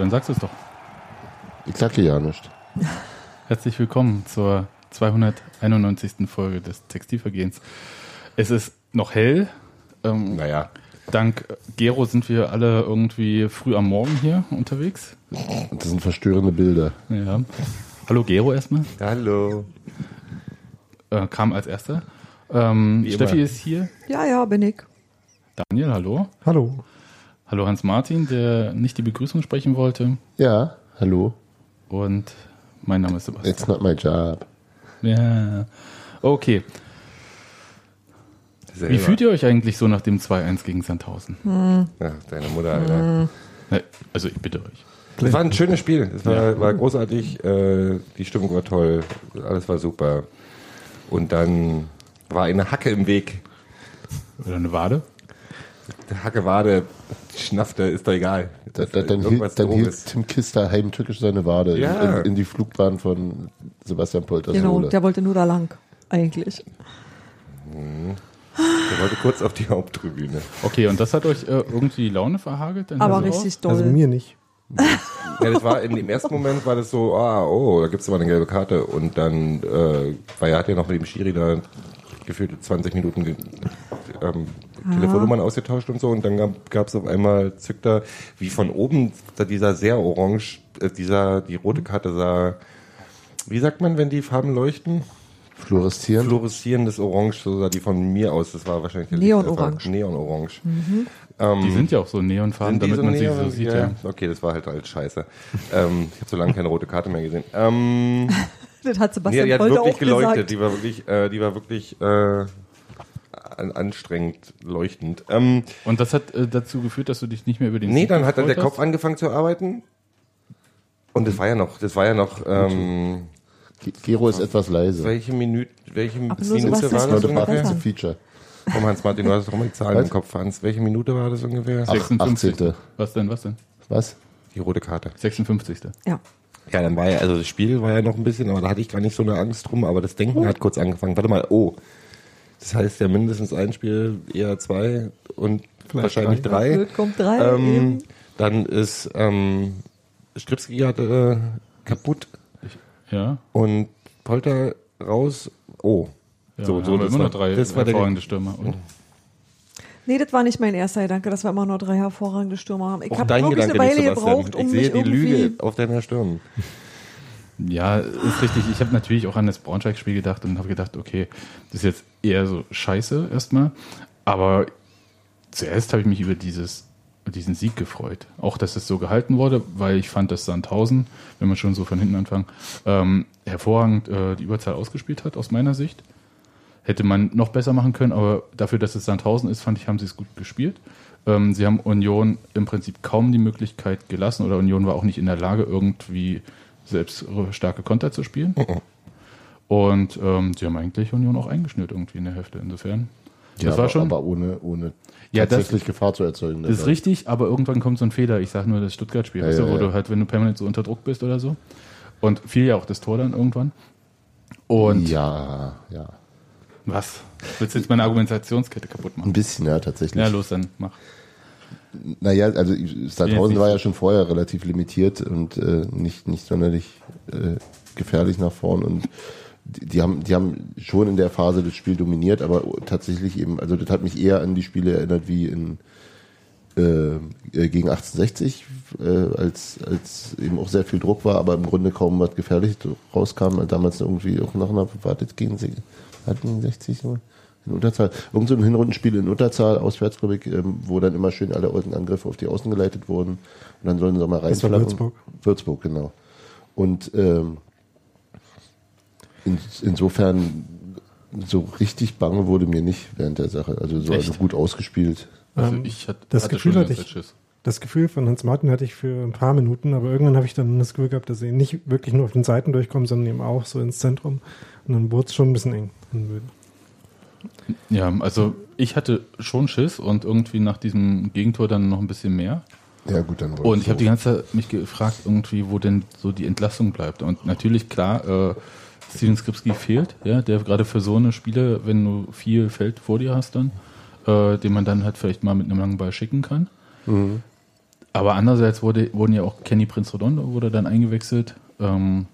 Dann sagst du es doch. Ich sage ja nicht. Herzlich willkommen zur 291. Folge des Textilvergehens. Es ist noch hell. Ähm, Naja, dank Gero sind wir alle irgendwie früh am Morgen hier unterwegs. das sind verstörende Bilder. Ja. Hallo Gero erstmal. Hallo. Äh, kam als erster. Ähm, Steffi ist hier. Ja, ja, bin ich. Daniel, hallo. Hallo. Hallo Hans-Martin, der nicht die Begrüßung sprechen wollte. Ja, hallo. Und mein Name ist Sebastian. It's not my job. Ja. Okay. Selber. Wie fühlt ihr euch eigentlich so nach dem 2-1 gegen Sandhausen? Ja, deine Mutter, Alter. Ne, Also ich bitte euch. Es war ein schönes Spiel. Es war, war großartig. Äh, die Stimmung war toll. Alles war super. Und dann war eine Hacke im Weg. Oder eine Wade? Der Hacke Wade, Schnaffte, ist doch egal. Da, da, dann hielt, dann hielt. Tim Kister heimtückisch seine Wade Ja. in, in die Flugbahn von Sebastian Polters Genau, der wollte nur da lang, eigentlich. Der wollte kurz auf die Haupttribüne. Okay, und das hat euch äh, irgendwie die Laune verhagelt? Dann Aber also richtig doll. Also mir nicht. Ja, das war in dem ersten Moment war das so, ah, oh, da gibt's aber eine gelbe Karte. Und dann, äh, weil er hat ja noch mit dem Schiri da gefühlt 20 Minuten ähm, Telefonnummern ausgetauscht und so. Und dann gab, gab's auf einmal zückter, wie von oben, da dieser sehr orange, äh, dieser, die rote Karte sah, wie sagt man, wenn die Farben leuchten? Fluoreszieren. Fluoreszierendes Orange, so sah die von mir aus. Das war wahrscheinlich der Neonorange. Lichttreffer. Neonorange. Die sind ja auch so neonfarben, damit so man sie Neon? so sieht. ja, Ja. Okay, das war halt alles scheiße. ähm, ich habe so lange keine rote Karte mehr gesehen. Ähm, das hat nee, Sebastian die hat heute wirklich auch geleuchtet. gesagt. Die war wirklich, äh, die war wirklich äh, an, anstrengend leuchtend. Ähm, Und das hat äh, dazu geführt, dass du dich nicht mehr über den nee, Sieg dann hat dann der gefreut Kopf angefangen zu arbeiten. Und das war ja noch, das war ja noch, ähm, Ge- Gero ist etwas leise. welche Minute, welche Minute Sebastian war das Leute, ungefähr? ein Feature. Komm, Hans-Martin, du hast doch mal die Zahlen Was? im Kopf, Hans. Welche Minute war das ungefähr? Ach, 56. 18.. Was denn, was denn? Was? Die rote Karte. 56. Ja. Ja, dann war ja, also das Spiel war ja noch ein bisschen, aber da hatte ich gar nicht so eine Angst drum, aber das Denken hat kurz angefangen. Warte mal, oh. Das heißt ja mindestens ein Spiel, eher zwei und wahrscheinlich drei. Blöd kommt drei. Ähm, dann ist ähm, Stripski hatte äh, kaputt Ja. und Polter raus. Oh. ja so, so das immer war, noch drei das war der, Stürmer. Und Nee, das war nicht mein erster Gedanke, dass wir immer nur drei hervorragende Stürmer haben. Ich habe wirklich Gedanke eine Weile gebraucht, um ich sehe mich die irgendwie... Lüge auf deiner Stirn. Ja, ist richtig. Ich habe natürlich auch an das Braunschweig-Spiel gedacht und habe gedacht, okay, das ist jetzt eher so scheiße erstmal. Aber zuerst habe ich mich über dieses, diesen Sieg gefreut. Auch, dass es so gehalten wurde, weil ich fand, dass Sandhausen, wenn man schon so von hinten anfangen, ähm, hervorragend äh, die Überzahl ausgespielt hat, aus meiner Sicht. Hätte man noch besser machen können, aber dafür, dass es Sandhausen ist, fand ich, haben sie es gut gespielt. Ähm, sie haben Union im Prinzip kaum die Möglichkeit gelassen oder Union war auch nicht in der Lage, irgendwie selbst starke Konter zu spielen. Und ähm, sie haben eigentlich Union auch eingeschnürt irgendwie in der Hälfte. Insofern. Ja, das war schon. aber ohne, ohne Ja, das- tatsächlich Gefahr zu erzeugen. Das ist richtig, aber irgendwann kommt so ein Fehler. Ich sage nur das Stuttgart-Spiel, Ja, weißt du, wo du halt, wenn du permanent so unter Druck bist oder so. Und fiel ja auch das Tor dann irgendwann. Und Ja, ja. Was? Willst du jetzt meine Argumentationskette kaputt Ein machen? bisschen, ja, tatsächlich. Ja, los, dann mach. Naja, also Sandhausen war ja schon vorher relativ limitiert und äh, nicht, nicht sonderlich äh, gefährlich nach vorn und die, die haben die haben schon in der Phase das Spiel dominiert, aber tatsächlich eben, also das hat mich eher an die Spiele erinnert wie in äh, äh, gegen 1860, äh, als, als eben auch sehr viel Druck war, aber im Grunde kaum was gefährlich rauskam, damals irgendwie auch nach einer wartet gegen sie hatten 60 so in Unterzahl. Irgend so ein Hinrundenspiel in Unterzahl, auswärts, glaube ich, ähm, wo dann immer schön alle alten Angriffe auf die Außen geleitet wurden. Und dann sollen sie mal Das war. Würzburg. Würzburg, genau. Und ähm, in, insofern so richtig bange wurde mir nicht während der Sache. Also so also gut ausgespielt. Also ich hatte, das hatte Gefühl schon hatte ich- Schiss. Das Gefühl von Hans Martin hatte ich für ein paar Minuten, aber irgendwann habe ich dann das Gefühl gehabt, dass sie nicht wirklich nur auf den Seiten durchkommen, sondern eben auch so ins Zentrum. Und dann wurde es schon ein bisschen eng. Ja, also ich hatte schon Schiss und irgendwie nach diesem Gegentor dann noch ein bisschen mehr. Ja gut, dann Und ich habe die ganze Zeit mich gefragt, irgendwie, wo denn so die Entlassung bleibt. Und natürlich, klar, äh, Steven Skripski fehlt, ja, der gerade für so eine Spiele, wenn du viel Feld vor dir hast, dann, äh, den man dann halt vielleicht mal mit einem langen Ball schicken kann. Aber andererseits wurde, wurden ja auch Kenny Prince Redondo wurde dann eingewechselt. Ähm,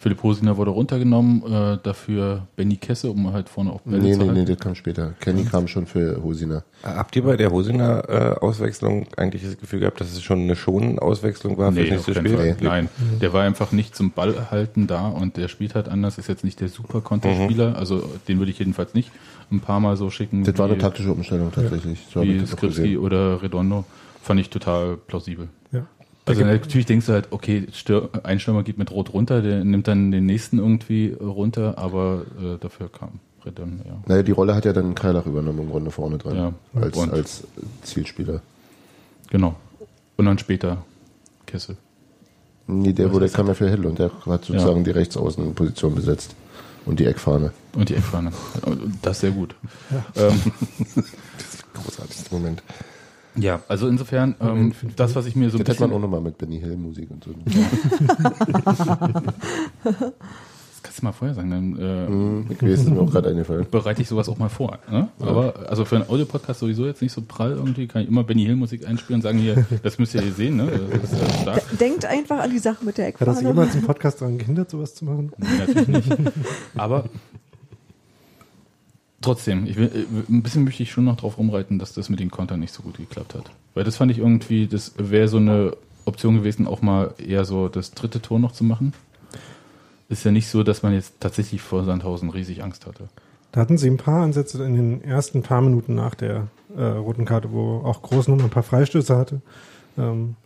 Philipp Hosiner wurde runtergenommen, äh, dafür Benny Kesse, um halt vorne auf Bälle Nee, zu nee, halten. nee, das kam später. Kenny kam schon für Hosiner. Habt ihr bei der Hosiner äh, Auswechslung eigentlich das Gefühl gehabt, dass es schon eine schonende Auswechslung war für Nee, nächste keinen Spiel? Fall. Nein, der war einfach nicht zum Ball halten da und der spielt halt anders. Ist jetzt nicht der super Mhm. Konterspieler, also den würde ich jedenfalls nicht ein paar Mal so schicken. Das war eine taktische Umstellung tatsächlich. So hab wie ich das auch Skripski gesehen. oder Redondo. Fand ich total plausibel. Ja. Also natürlich denkst du halt, okay, Stür ein Stürmer geht mit Rot runter, der nimmt dann den nächsten irgendwie runter, aber äh, dafür kam Redondo, ja. Naja, die Rolle hat ja dann Kreilach übernommen im Grunde vorne dran. Ja. Als, als Zielspieler. Genau. Und dann später Kessel. Nee, der wurde, kam ja für Hill und der hat sozusagen Ja. die Rechtsaußenposition besetzt. Und die Eckfahne. Und die Eckfahne. Das ist sehr gut. Ähm, Großartigster Moment. Ja, also insofern, ähm, das, was ich mir so ein Das hätte man auch nochmal mit Benny Hill Musik und so. Das kannst du mal vorher sagen, dann äh, Hm, ich weiß, ist mir auch gerade eingefallen. bereite ich sowas auch mal vor. Ne? Aber also für einen Audiopodcast sowieso jetzt nicht so prall irgendwie, kann ich immer Benny Hill Musik einspielen und sagen hier, das müsst ihr hier sehen, ne? Das ist ja stark. Denkt einfach an die Sache mit der Hat das Eckfahne. jemals im Podcast daran gehindert, sowas zu machen? Nee, natürlich nicht. Aber trotzdem, ich will, äh, ein bisschen möchte ich schon noch drauf rumreiten, dass das mit den Kontern nicht so gut geklappt hat. Weil das fand ich irgendwie, das wäre so eine Option gewesen, auch mal eher so das dritte Tor noch zu machen. Ist ja nicht so, dass man jetzt tatsächlich vor Sandhausen riesig Angst hatte. Da hatten sie ein paar Ansätze in den ersten paar Minuten nach der äh, roten Karte, wo auch Groß noch ein paar Freistöße hatte. Ähm,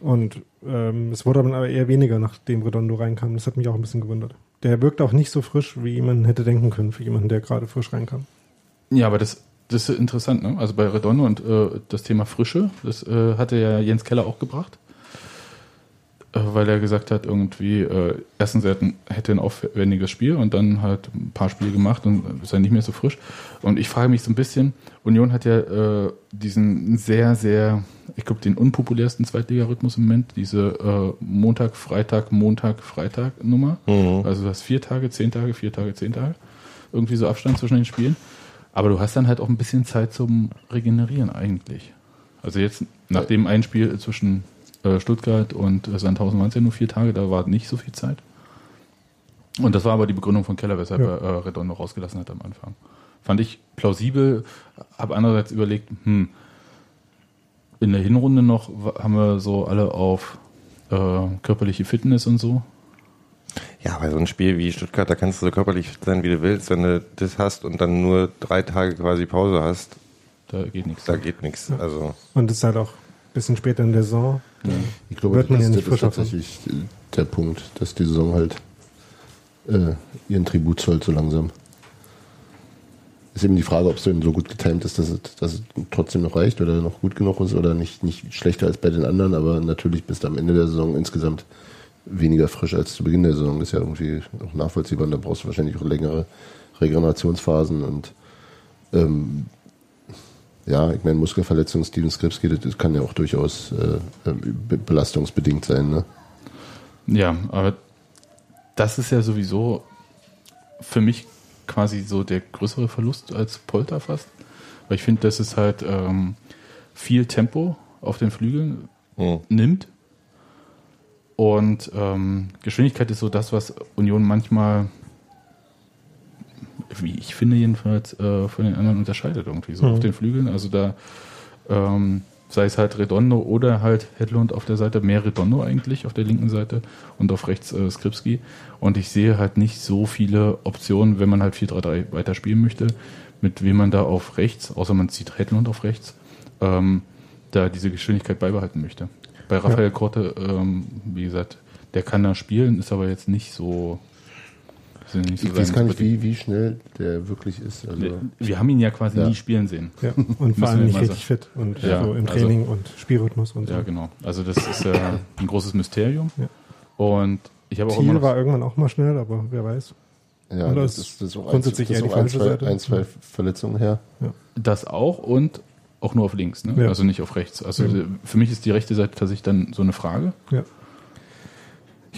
und ähm, es wurde dann aber eher weniger, nachdem Redondo reinkam. Das hat mich auch ein bisschen gewundert. Der wirkt auch nicht so frisch, wie man hätte denken können, für jemanden, der gerade frisch reinkam. Ja, aber das, das ist interessant, ne? Also bei Redondo und äh, das Thema Frische, das äh, hatte ja Jens Keller auch gebracht. Äh, weil er gesagt hat, irgendwie, äh, erstens er hat ein- hätte ein aufwendiges Spiel und dann halt ein paar Spiele gemacht und ist ja nicht mehr so frisch. Und ich frage mich so ein bisschen, Union hat ja äh, diesen sehr, sehr, ich glaube, den unpopulärsten Zweitliga-Rhythmus im Moment, diese äh, Montag, Freitag, Montag, Freitag Nummer. Also du hast vier Tage, zehn Tage, vier Tage, zehn Tage. Irgendwie so Abstand zwischen den Spielen. Aber du hast dann halt auch ein bisschen Zeit zum Regenerieren eigentlich. Also jetzt nach dem einen Spiel zwischen Stuttgart und äh, Sandhausen waren es ja nur vier Tage, da war nicht so viel Zeit. Und das war aber die Begründung von Keller, weshalb Ja. er äh, Redondo rausgelassen hat am Anfang. Fand ich plausibel, habe andererseits überlegt, hm, in der Hinrunde noch haben wir so alle auf äh, körperliche Fitness und so. Ja, bei so einem Spiel wie Stuttgart, da kannst du so körperlich fit sein, wie du willst. Wenn du das hast und dann nur drei Tage quasi Pause hast, Da geht nichts. da geht nichts. Also Und es ist halt auch bisschen später in der Saison. Ich glaube, Wird man das, ja das nicht ist frischer von. tatsächlich äh, der Punkt, dass die Saison halt äh, ihren Tribut zollt so langsam. Ist eben die Frage, ob es denn so gut getimt ist, dass es, dass es trotzdem noch reicht oder noch gut genug ist oder nicht, nicht schlechter als bei den anderen, aber natürlich bist du am Ende der Saison insgesamt weniger frisch als zu Beginn der Saison. Das ist ja irgendwie auch nachvollziehbar und da brauchst du wahrscheinlich auch längere Regenerationsphasen und ähm, ja, ich meine, Muskelverletzung, Steven Skripski, das, das kann ja auch durchaus äh, be- belastungsbedingt sein. Ne? Ja, aber das ist ja sowieso für mich quasi so der größere Verlust als Polter fast. Weil ich finde, dass es halt ähm, viel Tempo auf den Flügeln hm. nimmt. Und ähm, Geschwindigkeit ist so das, was Union manchmal, wie ich finde jedenfalls, äh, von den anderen unterscheidet irgendwie so Mhm. auf den Flügeln. Also da ähm, sei es halt Redondo oder halt Hedlund auf der Seite, mehr Redondo eigentlich auf der linken Seite und auf rechts äh, Skripski. Und ich sehe halt nicht so viele Optionen, wenn man halt 4-3-3 weiter spielen möchte, mit wem man da auf rechts, außer man zieht Hedlund auf rechts, ähm, da diese Geschwindigkeit beibehalten möchte. Bei Raphael Korte, ähm, wie gesagt, der kann da spielen, ist aber jetzt nicht so. So Ich weiß gar nicht, wie, wie schnell der wirklich ist. Also, Wir haben ihn ja quasi Ja. nie spielen sehen. Ja. Und vor allem wir nicht richtig fit und Ja, so im also- Training und Spielrhythmus und so. Ja, genau. Also das ist ja ein großes Mysterium. Ja. Und ich habe auch immer Thiel noch, war irgendwann auch mal schnell, aber wer weiß. ja, Oder das ist das ist auch grundsätzlich ein, eher ist die ein, falsche zwei, Seite? ein, zwei Verletzungen her. das auch und auch nur auf links, ne? Ja. also nicht auf rechts. Also Ja. für mich ist die rechte Seite tatsächlich dann so eine Frage. Ja.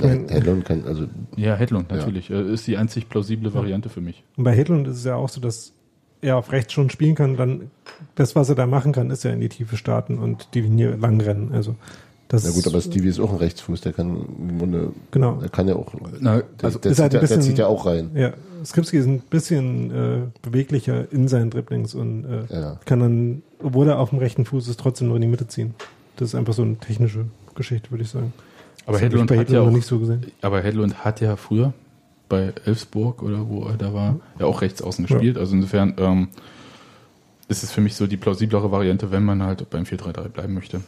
Ich Ja, meine, Hedlund kann, also Ja, Hedlund Ja. natürlich. Äh, Ist die einzig plausible Variante für mich. und bei Hedlund ist es ja auch so, dass er auf rechts schon spielen kann, dann das, was er da machen kann, ist ja in die Tiefe starten und die Linie lang rennen. Also das Na gut, aber Stevie ist auch ein Rechtsfuß, der kann im Grunde, Genau. der kann ja auch, Na, der, also der, ist zieht, halt ein ja, der bisschen- zieht ja auch rein. Ja, Skripski ist ein bisschen äh, beweglicher in seinen Dribblings und äh, Ja. kann dann, obwohl er auf dem rechten Fuß ist, trotzdem nur in die Mitte ziehen. Das ist einfach so eine technische Geschichte, würde ich sagen. Aber Hedlund hat ja auch, nicht so gesehen. aber Hedlund hat ja früher bei Elfsburg oder wo er da war, ja auch rechts außen gespielt. Also insofern ähm, ist es für mich so die plausiblere Variante, wenn man halt beim 4-3-3 bleiben möchte.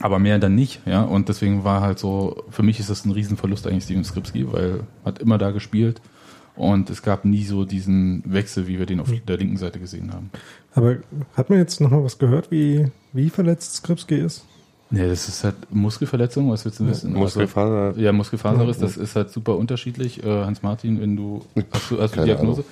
Aber mehr dann nicht, ja. Und deswegen war halt so, für mich ist das ein Riesenverlust eigentlich Steven Skripski, weil hat immer da gespielt und es gab nie so diesen Wechsel, wie wir den auf der linken Seite gesehen haben. Aber hat man jetzt noch mal was gehört, wie, wie verletzt Skripski ist? Nee, das ist halt Muskelverletzung, was willst du wissen? Muskelfaser. Also, ja, Muskelfaserriss, das ist halt super unterschiedlich. Äh, Hans-Martin, wenn du, hast du, hast du Keine Diagnose?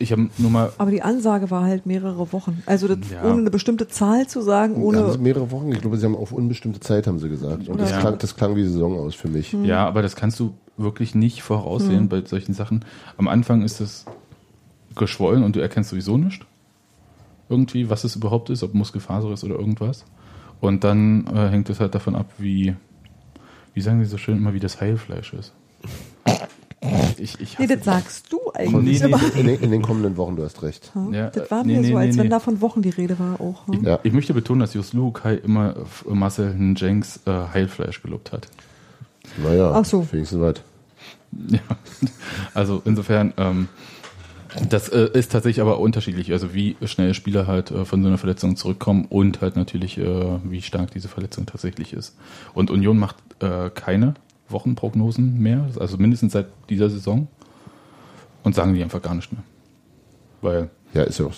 Ich habe nur mal, Aber die Ansage war halt mehrere Wochen. Also das, Ja. ohne eine bestimmte Zahl zu sagen, Haben ohne sie mehrere Wochen, ich glaube, sie haben auf unbestimmte Zeit, haben sie gesagt. Und das, Ja. klang, das klang wie Saison aus für mich. ja, aber das kannst du wirklich nicht voraussehen bei solchen Sachen. Am Anfang ist es geschwollen und du erkennst sowieso nicht irgendwie, was es überhaupt ist, ob Muskelfaser ist oder irgendwas. Und dann äh, hängt es halt davon ab, wie, wie sagen sie so schön immer, wie das Heilfleisch ist. Ich, ich Nee, das sagst du Nee, eigentlich. nee, In, den, in den kommenden Wochen, du hast recht. Ja, das war nee, mir nee, so, als nee, wenn nee. da von Wochen die Rede war auch. hm? Ja. Ich möchte betonen, dass Just Lukai immer Marcel Jenks äh, Heilfleisch gelobt hat. Naja, Ach so. wenigstens weit. Ja. Also insofern, ähm, das äh, ist tatsächlich aber unterschiedlich. Also wie schnell Spieler halt äh, von so einer Verletzung zurückkommen und halt natürlich, äh, wie stark diese Verletzung tatsächlich ist. Und Union macht äh, keine Wochenprognosen mehr, also mindestens seit dieser Saison. Und sagen die einfach gar nicht mehr. Weil Ja, ist ja auch.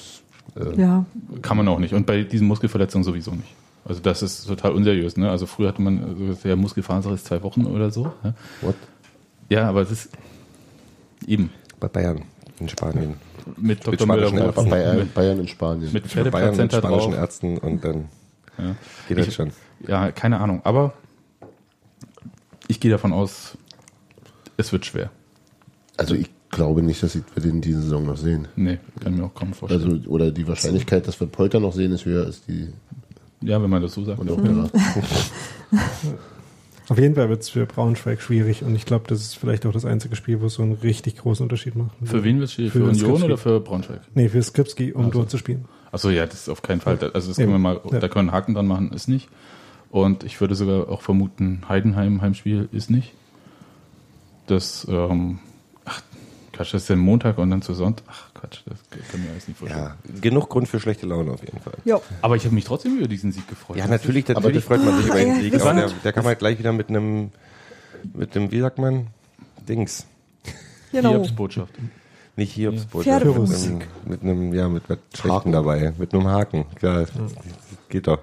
Äh, Ja, kann man auch nicht. Und bei diesen Muskelverletzungen sowieso nicht. Also das ist total unseriös. Ne? Also früher hatte man so der Muskelfaser ist zwei Wochen oder so. Ja, What? ja aber es ist eben Bei Bayern in Spanien. mit Dr. spanischen Müller Bayern, Bayern in Spanien. mit Bayern mit spanischen drauf. Ärzten und dann Ja. geht das Ich- schon. ja, keine Ahnung. Aber ich gehe davon aus, es wird schwer. Also ich glaube nicht, dass wir den in dieser Saison noch sehen. Nee, kann mir auch kaum vorstellen. Also, oder die Wahrscheinlichkeit, dass wir Polter noch sehen, ist höher als die ja, wenn man das so sagt. von der Opera. Auf jeden Fall wird es für Braunschweig schwierig und ich glaube, das ist vielleicht auch das einzige Spiel, wo es so einen richtig großen Unterschied macht. Für wen wird es schwierig? Für, Für Union Skripski. oder für Braunschweig? Nee, für Skripski, um Also. dort zu spielen. Achso, ja, das ist auf keinen Fall. Also das können wir mal, Ja. da können wir einen Haken dran machen, ist nicht. Und ich würde sogar auch vermuten, Heidenheim Heimspiel ist nicht. Das, ähm, ach, Quatsch, das ist ja Montag und dann zu Sonntag. Ach Quatsch, das kann mir alles nicht vorstellen. Ja, genug Grund für schlechte Laune auf jeden Fall. ja. Aber ich habe mich trotzdem über diesen Sieg gefreut. Ja, natürlich, Aber natürlich das- freut man sich über den Ah, ja, Sieg, aber der, der kam halt gleich wieder mit einem, mit einem, wie sagt man, Dings. Genau. Hiobsbotschaft. Nicht Hiobsbotschaft, mit Pferdefuß. einem, mit einem, ja, mit was Schlechten dabei, mit einem Haken. Klar, geht doch.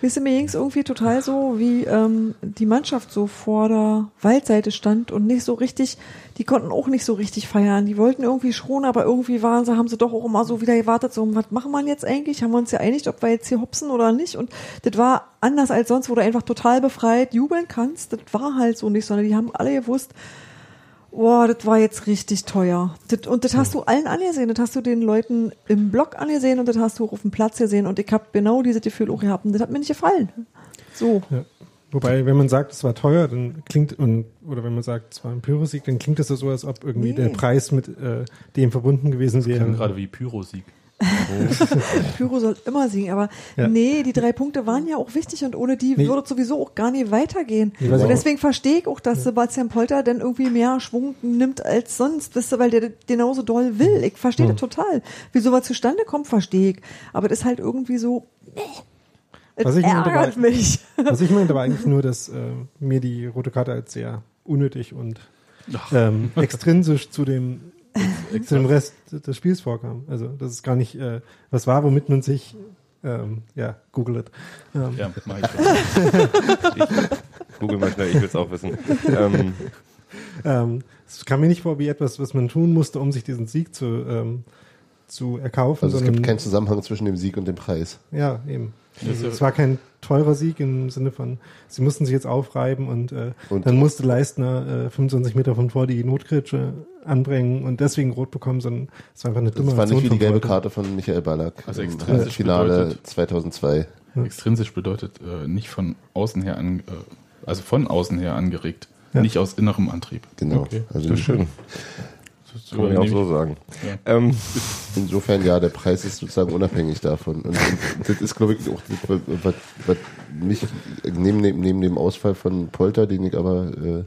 Wisst ihr, mir ging es irgendwie total so, wie ähm, die Mannschaft so vor der Waldseite stand und nicht so richtig, die konnten auch nicht so richtig feiern. Die wollten irgendwie schon, aber irgendwie waren sie, haben sie doch auch immer so wieder gewartet, so, was machen wir jetzt eigentlich? Haben wir uns ja einig, ob wir jetzt hier hopsen oder nicht? Und das war anders als sonst, wo du einfach total befreit jubeln kannst. Das war halt so nicht, sondern die haben alle gewusst, Boah, das war jetzt richtig teuer. Das, und das hast du allen angesehen. Das hast du den Leuten im Blog angesehen und das hast du auch auf dem Platz gesehen. Und ich habe genau dieses Gefühl auch gehabt. Und das hat mir nicht gefallen. So. Ja. Wobei, wenn man sagt, es war teuer, dann klingt, und, oder wenn man sagt, es war ein Pyrosieg, dann klingt das so, als ob irgendwie Nee. der Preis mit äh, dem verbunden gewesen wäre. Klang gerade wie Pyrosieg. Pyro soll immer siegen. Aber Ja. nee, die drei Punkte waren ja auch wichtig und ohne die Nee. würde es sowieso auch gar nicht weitergehen. Weiß und deswegen verstehe ich auch, dass Sebastian Polter dann irgendwie mehr Schwung nimmt als sonst, wisst ihr, weil der das genauso doll will. Ich verstehe das total. Wie sowas zustande kommt, verstehe ich. Aber das ist halt irgendwie so, nee. Was ich meinte, ärgert war- mich. Was ich meinte, war eigentlich nur, dass äh, mir die rote Karte als sehr unnötig und ähm, extrinsisch zu dem, zu dem Rest des Spiels vorkam. Also, dass es gar nicht äh, was war, womit man sich, ähm, ja, google it. Ähm, Ja, mach ich schon. Google mal schnell, ich will es auch wissen. ähm, Ähm, es kam mir nicht vor wie etwas, was man tun musste, um sich diesen Sieg zu, ähm, zu erkaufen. Also es sondern, gibt keinen Zusammenhang zwischen dem Sieg und dem Preis. Ja, eben. Also ja- es war kein teurer Sieg im Sinne von, sie mussten sich jetzt aufreiben und, äh, Und- dann musste Leistner äh, 25 Meter von vor die Notkritsche anbringen und deswegen rot bekommen, sondern es war einfach eine dumme Das war nicht wie die gelbe. Karte von Michael Ballack Also im extrinsisch Finale bedeutet- 2002. Extrinsisch bedeutet äh, nicht von außen her an, äh, also von außen her angeregt, Ja. nicht aus innerem Antrieb. Genau. Okay. Also Das ist schön. Das Kann man ja auch so sagen. Ja. Ähm, insofern ja, der Preis ist sozusagen unabhängig davon. Und, und das ist, glaube ich, auch das, was, was mich neben, dem- neben dem Ausfall von Polter, den ich aber äh,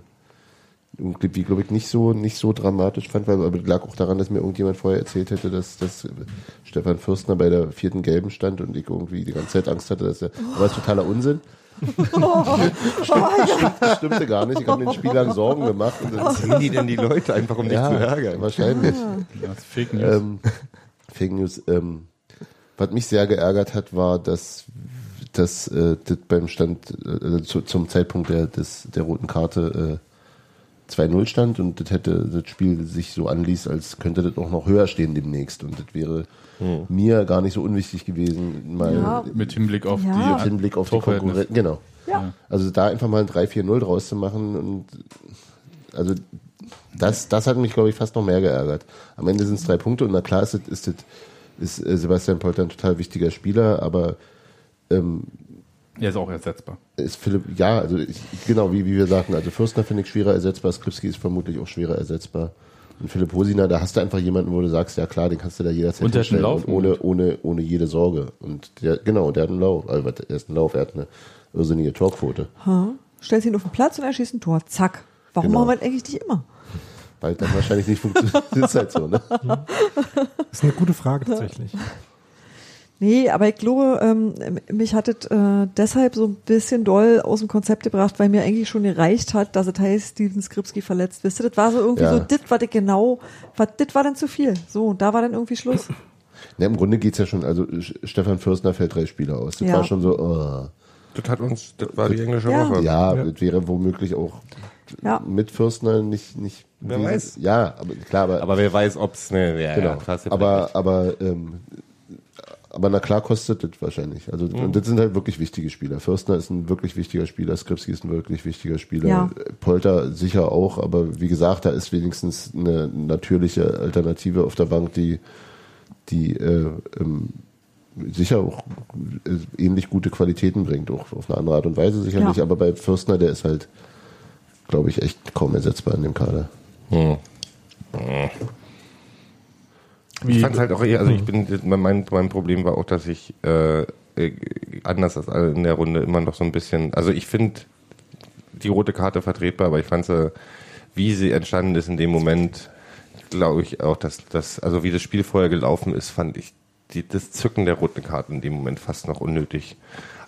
irgendwie, glaube ich, nicht so nicht so dramatisch fand, weil aber lag auch daran, dass mir irgendjemand vorher erzählt hätte, dass, dass Stefan Fürstner bei der vierten Gelben stand und ich irgendwie die ganze Zeit Angst hatte, dass er. Aber das ist totaler Unsinn. Das stimmte gar nicht. Ich habe den Spielern Sorgen gemacht. Und das, sehen die denn die Leute einfach, um dich ja, zu ärgern? wahrscheinlich. ich. Ja, das ist Fake News. Ähm, Fake News. Ähm, was mich sehr geärgert hat, war, dass, dass äh, das beim Stand äh, zu, zum Zeitpunkt der, des, der roten Karte äh, 2-0 stand und das hätte das Spiel sich so anließ, als könnte das auch noch höher stehen demnächst. Und das wäre mir gar nicht so unwichtig gewesen, mal Ja. Mit Hinblick auf Ja. mit Hinblick auf die. Konkurrenz. Genau. Ja. Also da einfach mal ein 3-4-0 draus zu machen und also das, das hat mich, glaube ich, fast noch mehr geärgert. Am Ende sind es drei Punkte und na klar ist, ist, es- ist äh, Sebastian Polter ein total wichtiger Spieler, aber ähm, Er ist auch ersetzbar. ist Philipp, ja, also ich, genau, wie, wie wir sagten, also Fürstner finde ich schwerer ersetzbar, Skripski ist vermutlich auch schwerer ersetzbar. Und Philipp Hosiner, da hast du einfach jemanden, wo du sagst, ja klar, den kannst du da jederzeit Und der hat einen Lauf. und ohne, ohne, ohne jede Sorge. Und der, genau, der hat einen Lauf, also er ist ein Lauf, er hat eine irrsinnige Torquote. Ha? Stellst ihn auf den Platz und er schießt ein Tor. Zack. Warum Genau. machen wir das eigentlich nicht immer? Weil dann wahrscheinlich nicht funktioniert. Das ist halt so, ne? Das ist eine gute Frage tatsächlich. Nee, aber ich glaube, ähm, mich hat es äh, deshalb so ein bisschen doll aus dem Konzept gebracht, weil mir eigentlich schon gereicht hat, dass es heißt, Steven Skripski verletzt. Wisst ihr, das war so irgendwie Ja. so, das war das genau, was, das war dann zu viel. So, da war dann irgendwie Schluss. Ja, Im Grunde geht's ja schon, also Stefan Fürstner fällt drei Spieler aus. Das Ja. war schon so, oh. Das hat uns, das war die englische Ja. Woche. ja, Ja. das wäre womöglich auch Ja. mit Fürstner nicht, nicht. Wer weiß. Ja, aber klar, aber, Aber wer weiß, ob's ne, ja, genau. ja, aber, aber, ähm, aber na klar kostet das wahrscheinlich. Also, und das sind halt wirklich wichtige Spieler. Fürstner ist ein wirklich wichtiger Spieler, Skripski ist ein wirklich wichtiger Spieler. Ja. Polter sicher auch, aber wie gesagt, da ist wenigstens eine natürliche Alternative auf der Bank, die, die, äh, ähm, sicher auch äh, ähnlich gute Qualitäten bringt, auch auf eine andere Art und Weise sicherlich, Ja. aber bei Fürstner, der ist halt, glaube ich, echt kaum ersetzbar in dem Kader. Hm. Ich fand halt auch eher, also ich bin, mein, mein Problem war auch, dass ich äh, äh, anders als alle in der Runde immer noch so ein bisschen, also ich finde die rote Karte vertretbar, aber ich fand sie, wie sie entstanden ist in dem Moment, glaube ich auch, dass das, also wie das Spiel vorher gelaufen ist, fand ich die, das Zücken der roten Karte in dem Moment fast noch unnötig.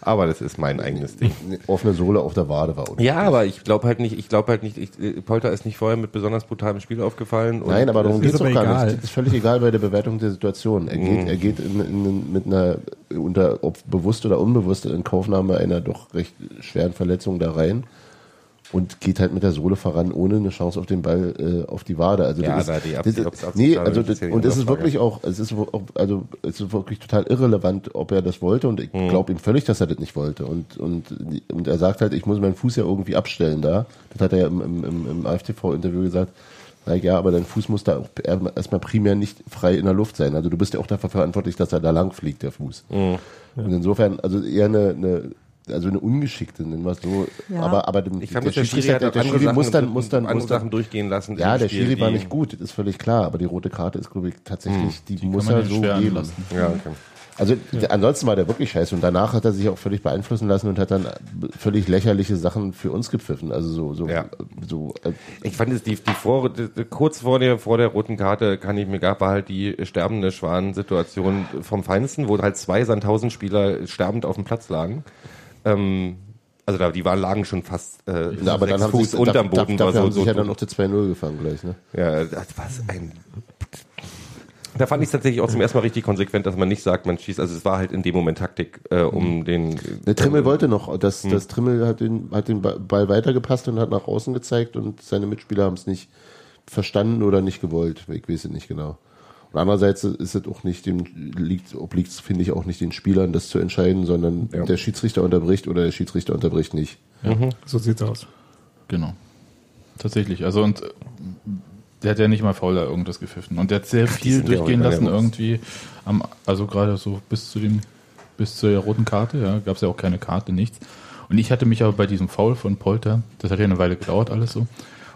Aber das ist mein eigenes Ding. Eine offene Sohle auf der Wade war unten. Ja, aber ich glaube halt nicht, ich glaube halt nicht, ich, äh, Polter ist nicht vorher mit besonders brutalem Spiel aufgefallen. Nein, aber darum geht es auch gar egal. nicht. Das ist völlig egal bei der Bewertung der Situation. Er geht, er geht in, in, mit einer, unter, ob bewusst oder unbewusst, in Kaufnahme einer doch recht schweren Verletzung da rein und geht halt mit der Sohle voran, ohne eine Chance auf den Ball äh, auf die Wade. Also Ja, das da ist, die das, ist- ob's Absicht nee, also das das, ja und das ist wirklich auch, es ist auch, also es ist wirklich total irrelevant, ob er das wollte und ich Mhm. glaube ihm völlig, dass er das nicht wollte und und und er sagt halt, ich muss meinen Fuß ja irgendwie abstellen da. Das hat er ja im, im, im, im AFTV-Interview gesagt. Sag ja, aber dein Fuß muss da auch erstmal primär nicht frei in der Luft sein. Also du bist ja auch dafür verantwortlich, dass er da lang fliegt, der Fuß. Mhm. Und insofern, also eher eine, eine also eine ungeschickte, nennen wir es so. Ja. Aber, aber dem, Ich fand, dass der Schiri Schiri- hat der andere Schiri Sachen, muss dann, muss dann, muss dann Sachen durchgehen lassen. ja, der Spiel, Schiri war nicht gut, das ist völlig klar, aber die rote Karte ist, glaube ich, tatsächlich, die, Die muss er ja so geben. anlassen. Ja, okay. Also der, ansonsten war der wirklich scheiße und danach hat er sich auch völlig beeinflussen lassen und hat dann völlig lächerliche Sachen für uns gepfiffen. Also so, so, Ja. so äh, Ich fand es die, die vor, die, die- kurz vor der, vor der roten Karte kann ich mir gab war halt die sterbende Schwan-Situation vom Feinsten, wo halt zwei Sandhausen-Spieler sterbend auf dem Platz lagen. Ähm, also da, die waren lagen schon fast äh, na, aber sechs dann haben Fuß sie unterm da, Boden. da, dafür so, haben so, sich ja dann noch die 2-0 gefangen gleich, ne? ja, das war ein. Da fand ich es tatsächlich auch zum ersten Mal richtig konsequent, dass man nicht sagt, man schießt. Also es war halt in dem Moment Taktik, äh, um den. Der Trimmel wollte noch, das, Hm. das Trimmel hat den, hat den Ba- Ball weitergepasst und hat nach außen gezeigt und seine Mitspieler haben es nicht verstanden oder nicht gewollt. Ich weiß es nicht genau. Und andererseits ist es auch nicht dem, liegt, obliegt es, finde ich, auch nicht den Spielern, das zu entscheiden, sondern Ja. der Schiedsrichter unterbricht oder der Schiedsrichter unterbricht nicht. So sieht's aus. Genau. Tatsächlich. Also und äh, der hat ja nicht mal fauler irgendwas gepfiffen. Und der hat sehr viel durchgehen lassen irgendwie. Am, also gerade so bis zu dem, bis zur roten Karte, ja, gab es ja auch keine Karte, nichts. Und ich hatte mich aber bei diesem Foul von Polter, das hat ja eine Weile gedauert, alles so.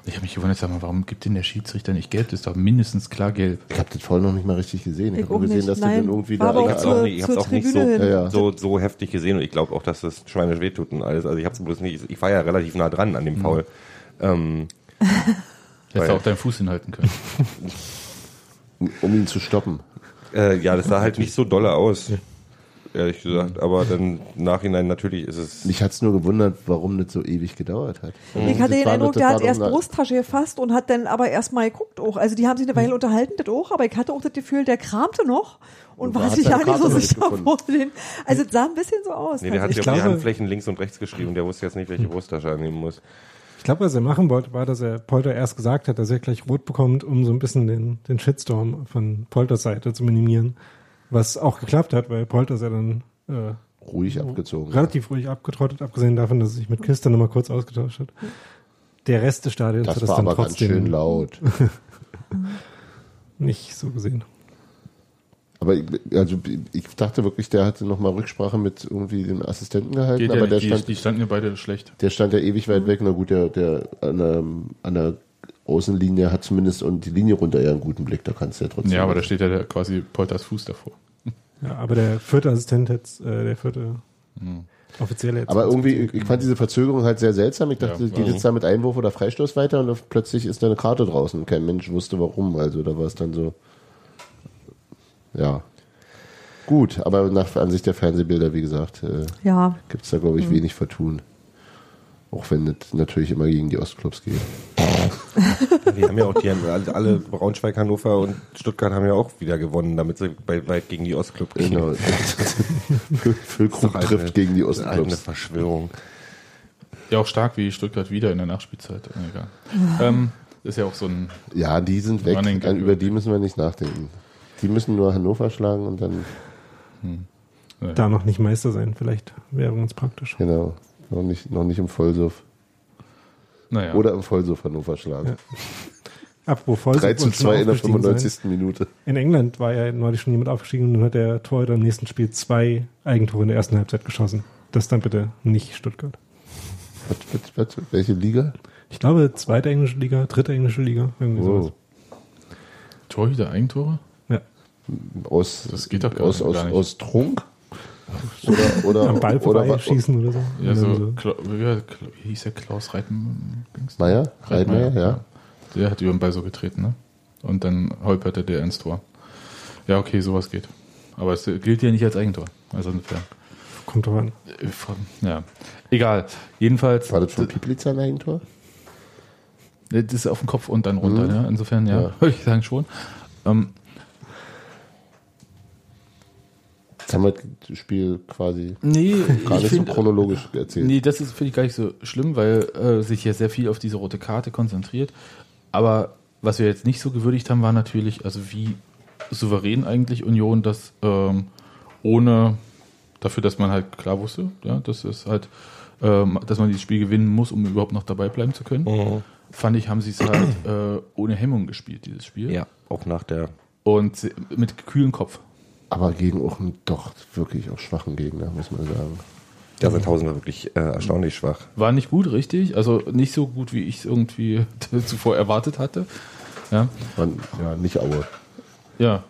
Ich habe mich gewundert, sag mal, warum gibt denn der Schiedsrichter nicht gelb? Das ist doch mindestens klar gelb. Ich habe das voll noch nicht mal richtig gesehen. Ich, Ich habe nur gesehen, nicht. dass Nein, der dann irgendwie da. Ich hab's zur- auch nicht, auch so. Ja, ja. so, so heftig gesehen und ich glaube auch, dass das schweinisch wehtut und alles. Also ich hab's bloß nicht, ich war ja relativ nah dran an dem Foul. Ähm, Hättest du auch deinen Fuß hinhalten können. um ihn zu stoppen. äh, ja, das sah halt nicht so dolle aus. Ehrlich gesagt, aber dann im Nachhinein natürlich ist es. Mich hat's nur gewundert, warum das so ewig gedauert hat. Ich hatte Das den Eindruck, der hat erst Brusttasche gefasst und hat dann aber erst mal geguckt auch. Also die haben sich eine Weile unterhalten, das auch, aber ich hatte auch das Gefühl, der kramte noch und, Und war hat sich ja nicht so sicher vor den. Also es sah ein bisschen so aus. Nee, der hat Ich sich auf die Handflächen links und rechts geschrieben. Der wusste jetzt nicht, welche Brusttasche er nehmen muss. Ich glaube, was er machen wollte, war, dass er Polter erst gesagt hat, dass er gleich rot bekommt, um so ein bisschen den, den Shitstorm von Polters Seite zu minimieren. Was auch geklappt hat, weil Polter ja dann äh, Ruhig abgezogen. relativ ruhig abgetrottet, abgesehen davon, dass er sich mit Kiste nochmal kurz ausgetauscht hat. Der Rest des Stadions Das hat es war dann aber ganz schön trotzdem laut. nicht so gesehen. Aber ich, also ich dachte wirklich, der hatte nochmal Rücksprache mit irgendwie dem Assistenten gehalten, Geht ja aber der nicht, die, stand, die standen ja beide schlecht. der stand ja ewig weit weg. Na gut, der, der an der, an der Außenlinie hat zumindest und die Linie runter ja einen guten Blick, da kannst du ja trotzdem. Ja, aber da steht ja der, quasi Polters Fuß davor. Ja, aber der vierte Assistent jetzt, äh, der vierte Offizielle jetzt. aber irgendwie, ich fand diese Verzögerung halt sehr seltsam. Ich dachte, Ja, geht jetzt da mit Einwurf oder Freistoß weiter und plötzlich ist da eine Karte draußen und kein Mensch wusste warum. Also da war es dann so. Ja. Gut, aber nach Ansicht der Fernsehbilder, wie gesagt, äh, Ja, gibt es da, glaube ich, wenig Vertun. Auch wenn das natürlich immer gegen die Ostclubs geht. Die haben ja auch, die alle, Braunschweig, Hannover und Stuttgart haben ja auch wieder gewonnen, damit sie bei, weit gegen die Ostclub gehen. Genau. Füllkrug eine- trifft gegen die Eine Ostclubs. Verschwörung. Ja, auch stark wie Stuttgart wieder in der Nachspielzeit. Egal. ähm, ist ja auch so ein. Ja, die sind weg. Dann über die müssen wir nicht nachdenken. Die müssen nur Hannover schlagen und dann, da noch nicht Meister sein, vielleicht wäre ganz praktisch. genau, noch nicht, noch nicht im Vollsuff. Naja. Oder im Vollsuff Hannover schlagen. Apropos Vollsuff 3 zu und schon 2 in der aufgestiegen sein. 95. Minute. In England war ja neulich schon jemand aufgestiegen und dann hat der Torhüter im nächsten Spiel zwei Eigentore in der ersten Halbzeit geschossen. Das dann bitte nicht Stuttgart. Was, was, was, welche Liga? Ich glaube, zweite englische Liga, dritte englische Liga, irgendwie Wow. sowas. Torhüter Eigentore? Ja. Aus, Das geht doch gar aus, nicht- aus, aus Trunk? Oder, oder, Am Ball oder vorbei wa- schießen oder so. Ja, so, Kla wie, hieß der Klaus Reiten? Meier? Reitmeier, ja. Der hat über den Ball so getreten, ne? Und dann holperte der ins Tor. Ja, okay, sowas geht. Aber es gilt ja nicht als Eigentor. Also insofern. Kommt drauf an. äh, Ja. Egal. Jedenfalls. War das von Piplitzer ein Eigentor? Das ist auf dem Kopf und dann runter, ne? Insofern, ja, Ja. würde ich sagen schon. Ähm, Jetzt haben wir das Spiel quasi nee, gar ich nicht find- so chronologisch erzählt. Nee, das ist finde ich gar nicht so schlimm, weil äh, sich ja sehr viel auf diese rote Karte konzentriert. Aber was wir jetzt nicht so gewürdigt haben, war natürlich, also wie souverän eigentlich Union das ähm, ohne dafür, dass man halt klar wusste, ja, dass es halt, ähm, dass man dieses Spiel gewinnen muss, um überhaupt noch dabei bleiben zu können. Fand ich, haben sie es halt äh, ohne Hemmung gespielt, dieses Spiel. Ja, auch nach der. Und mit kühlem Kopf. Aber gegen auch einen doch wirklich auch schwachen Gegner, muss man sagen. Der Sandhausen war wirklich äh, erstaunlich schwach. War nicht gut, richtig. Also nicht so gut, wie ich es irgendwie zuvor erwartet hatte. Ja. Man, ja, nicht Aue. Ja.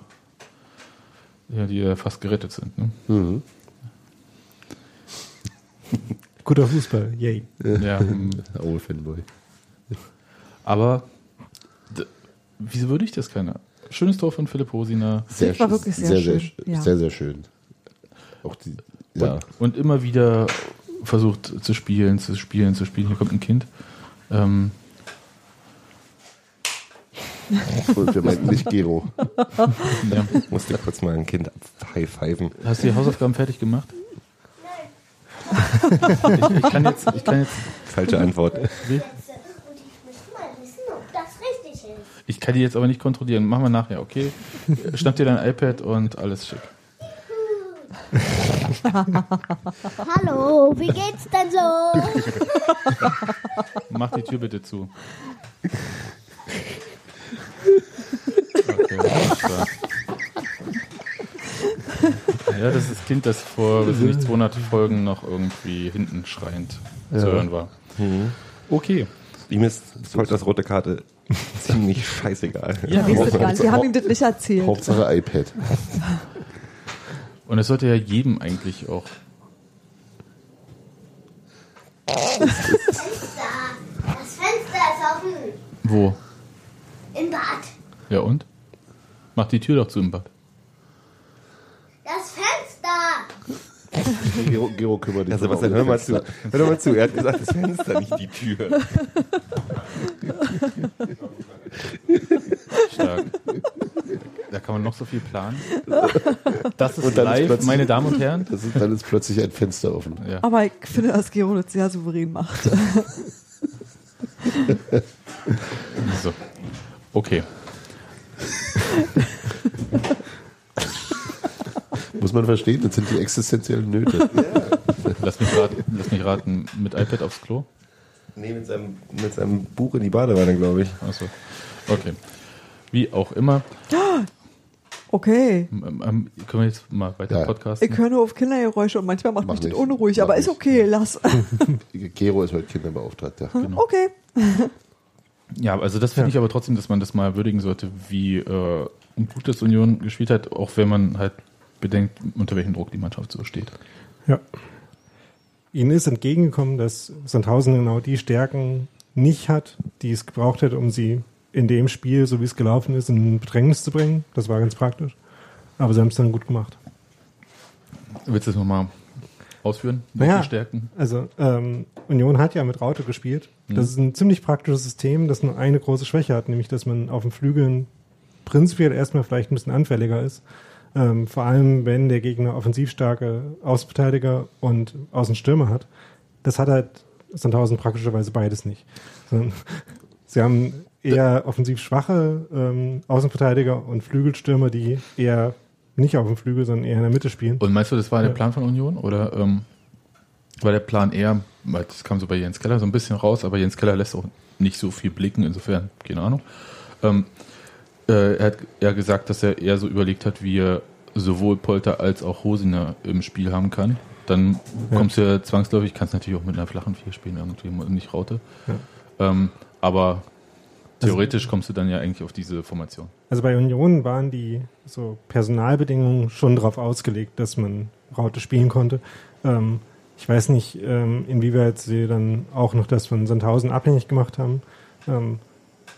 Ja, die ja fast gerettet sind. Ne? Mhm. Guter Fußball, yay. Ja. mm. Aue-Fanboy. Aber wieso würde ich das keiner? Schönes Tor von Philipp Hosiner. Sehr, war wirklich sehr sehr, sehr, schön, sehr, ja. sehr, sehr schön. Auch die, ja. Und immer wieder versucht zu spielen, zu spielen, zu spielen. Hier kommt ein Kind. Ähm, Und wir meinten nicht Gero. ja. Musste kurz mal ein Kind high-fiven. Hast du die Hausaufgaben fertig gemacht? Nein. ich, ich, kann jetzt, ich kann jetzt. Falsche Antwort. Wie? Und ich möchte mal wissen, ob das richtig ist. Ich kann die jetzt aber nicht kontrollieren. Machen wir nachher, okay? Schnapp dir dein iPad und alles schick. Hallo, wie geht's denn so? Mach die Tür bitte zu. Okay. Ja, das ist das Kind, das vor weiß nicht, 200 Folgen noch irgendwie hinten schreiend zu hören war. Okay. Ihm ist Volkers rote Karte ziemlich scheißegal. Ja, gar nicht. Wir haben ihm das nicht erzählt. Hauptsache iPad. Und es sollte ja jedem eigentlich auch. Das Fenster ist offen. Wo? Im Bad. Ja und? Mach die Tür doch zu im Bad. Das Fenster. Gero, Gero kümmert dich Also was um hör mal zu. Hör doch mal zu. Er hat gesagt, das Fenster, nicht die Tür. Stark. Da kann man noch so viel planen. Das ist ist live, plötzlich- meine Damen und Herren. Das ist, dann ist plötzlich ein Fenster offen. Ja. Aber ich finde, dass Gero das sehr souverän macht. So. Okay. Muss man verstehen, das sind die existenziellen Nöte. Lass mich raten, lass mich raten mit iPad aufs Klo. Nee, mit seinem, mit seinem Buch in die Badewanne, glaube ich. Achso. Okay. Wie auch immer. Okay. Ähm, ähm, können wir jetzt mal weiter Ja. podcasten? Ich höre nur auf Kindergeräusche und manchmal macht Mach mich das nicht. unruhig, Mach aber ist nicht. okay, lass. Gero ist heute Kinderbeauftragter. Okay. Ja, also das finde ich aber trotzdem, dass man das mal würdigen sollte, wie äh, gut das Union gespielt hat, auch wenn man halt bedenkt, unter welchem Druck die Mannschaft so steht. Ja. Ihnen ist entgegengekommen, dass Sandhausen genau die Stärken nicht hat, die es gebraucht hätte, um sie in dem Spiel, so wie es gelaufen ist, in Bedrängnis zu bringen. Das war ganz praktisch. Aber sie haben es dann gut gemacht. Willst du das nochmal ausführen? Naja. Stärken? Also ähm, Union hat ja mit Raute gespielt. Das ist ein ziemlich praktisches System, das nur eine große Schwäche hat, nämlich dass man auf den Flügeln prinzipiell erstmal vielleicht ein bisschen anfälliger ist. Ähm, vor allem, wenn der Gegner offensiv starke Außenverteidiger und Außenstürmer hat. Das hat halt Sandhausen praktischerweise beides nicht. Sie haben eher offensiv schwache ähm, Außenverteidiger und Flügelstürmer, die eher nicht auf dem Flügel, sondern eher in der Mitte spielen. Und meinst du, das war der. Plan von Union? Oder ähm, war der Plan eher, das kam so bei Jens Keller so ein bisschen raus, aber Jens Keller lässt auch nicht so viel blicken, insofern, keine Ahnung. Ähm, äh, er hat eher gesagt, dass er eher so überlegt hat, wie er sowohl Polter als auch Hosiner im Spiel haben kann. Dann Ja. kommst du ja zwangsläufig, kannst natürlich auch mit einer flachen Vier spielen, irgendwie nicht Raute. Ähm, aber theoretisch kommst du dann ja eigentlich auf diese Formation. Also bei Union waren die so Personalbedingungen schon darauf ausgelegt, dass man Raute spielen konnte. Ähm, ich weiß nicht, ähm, inwieweit sie dann auch noch das von Sandhausen abhängig gemacht haben. Ähm,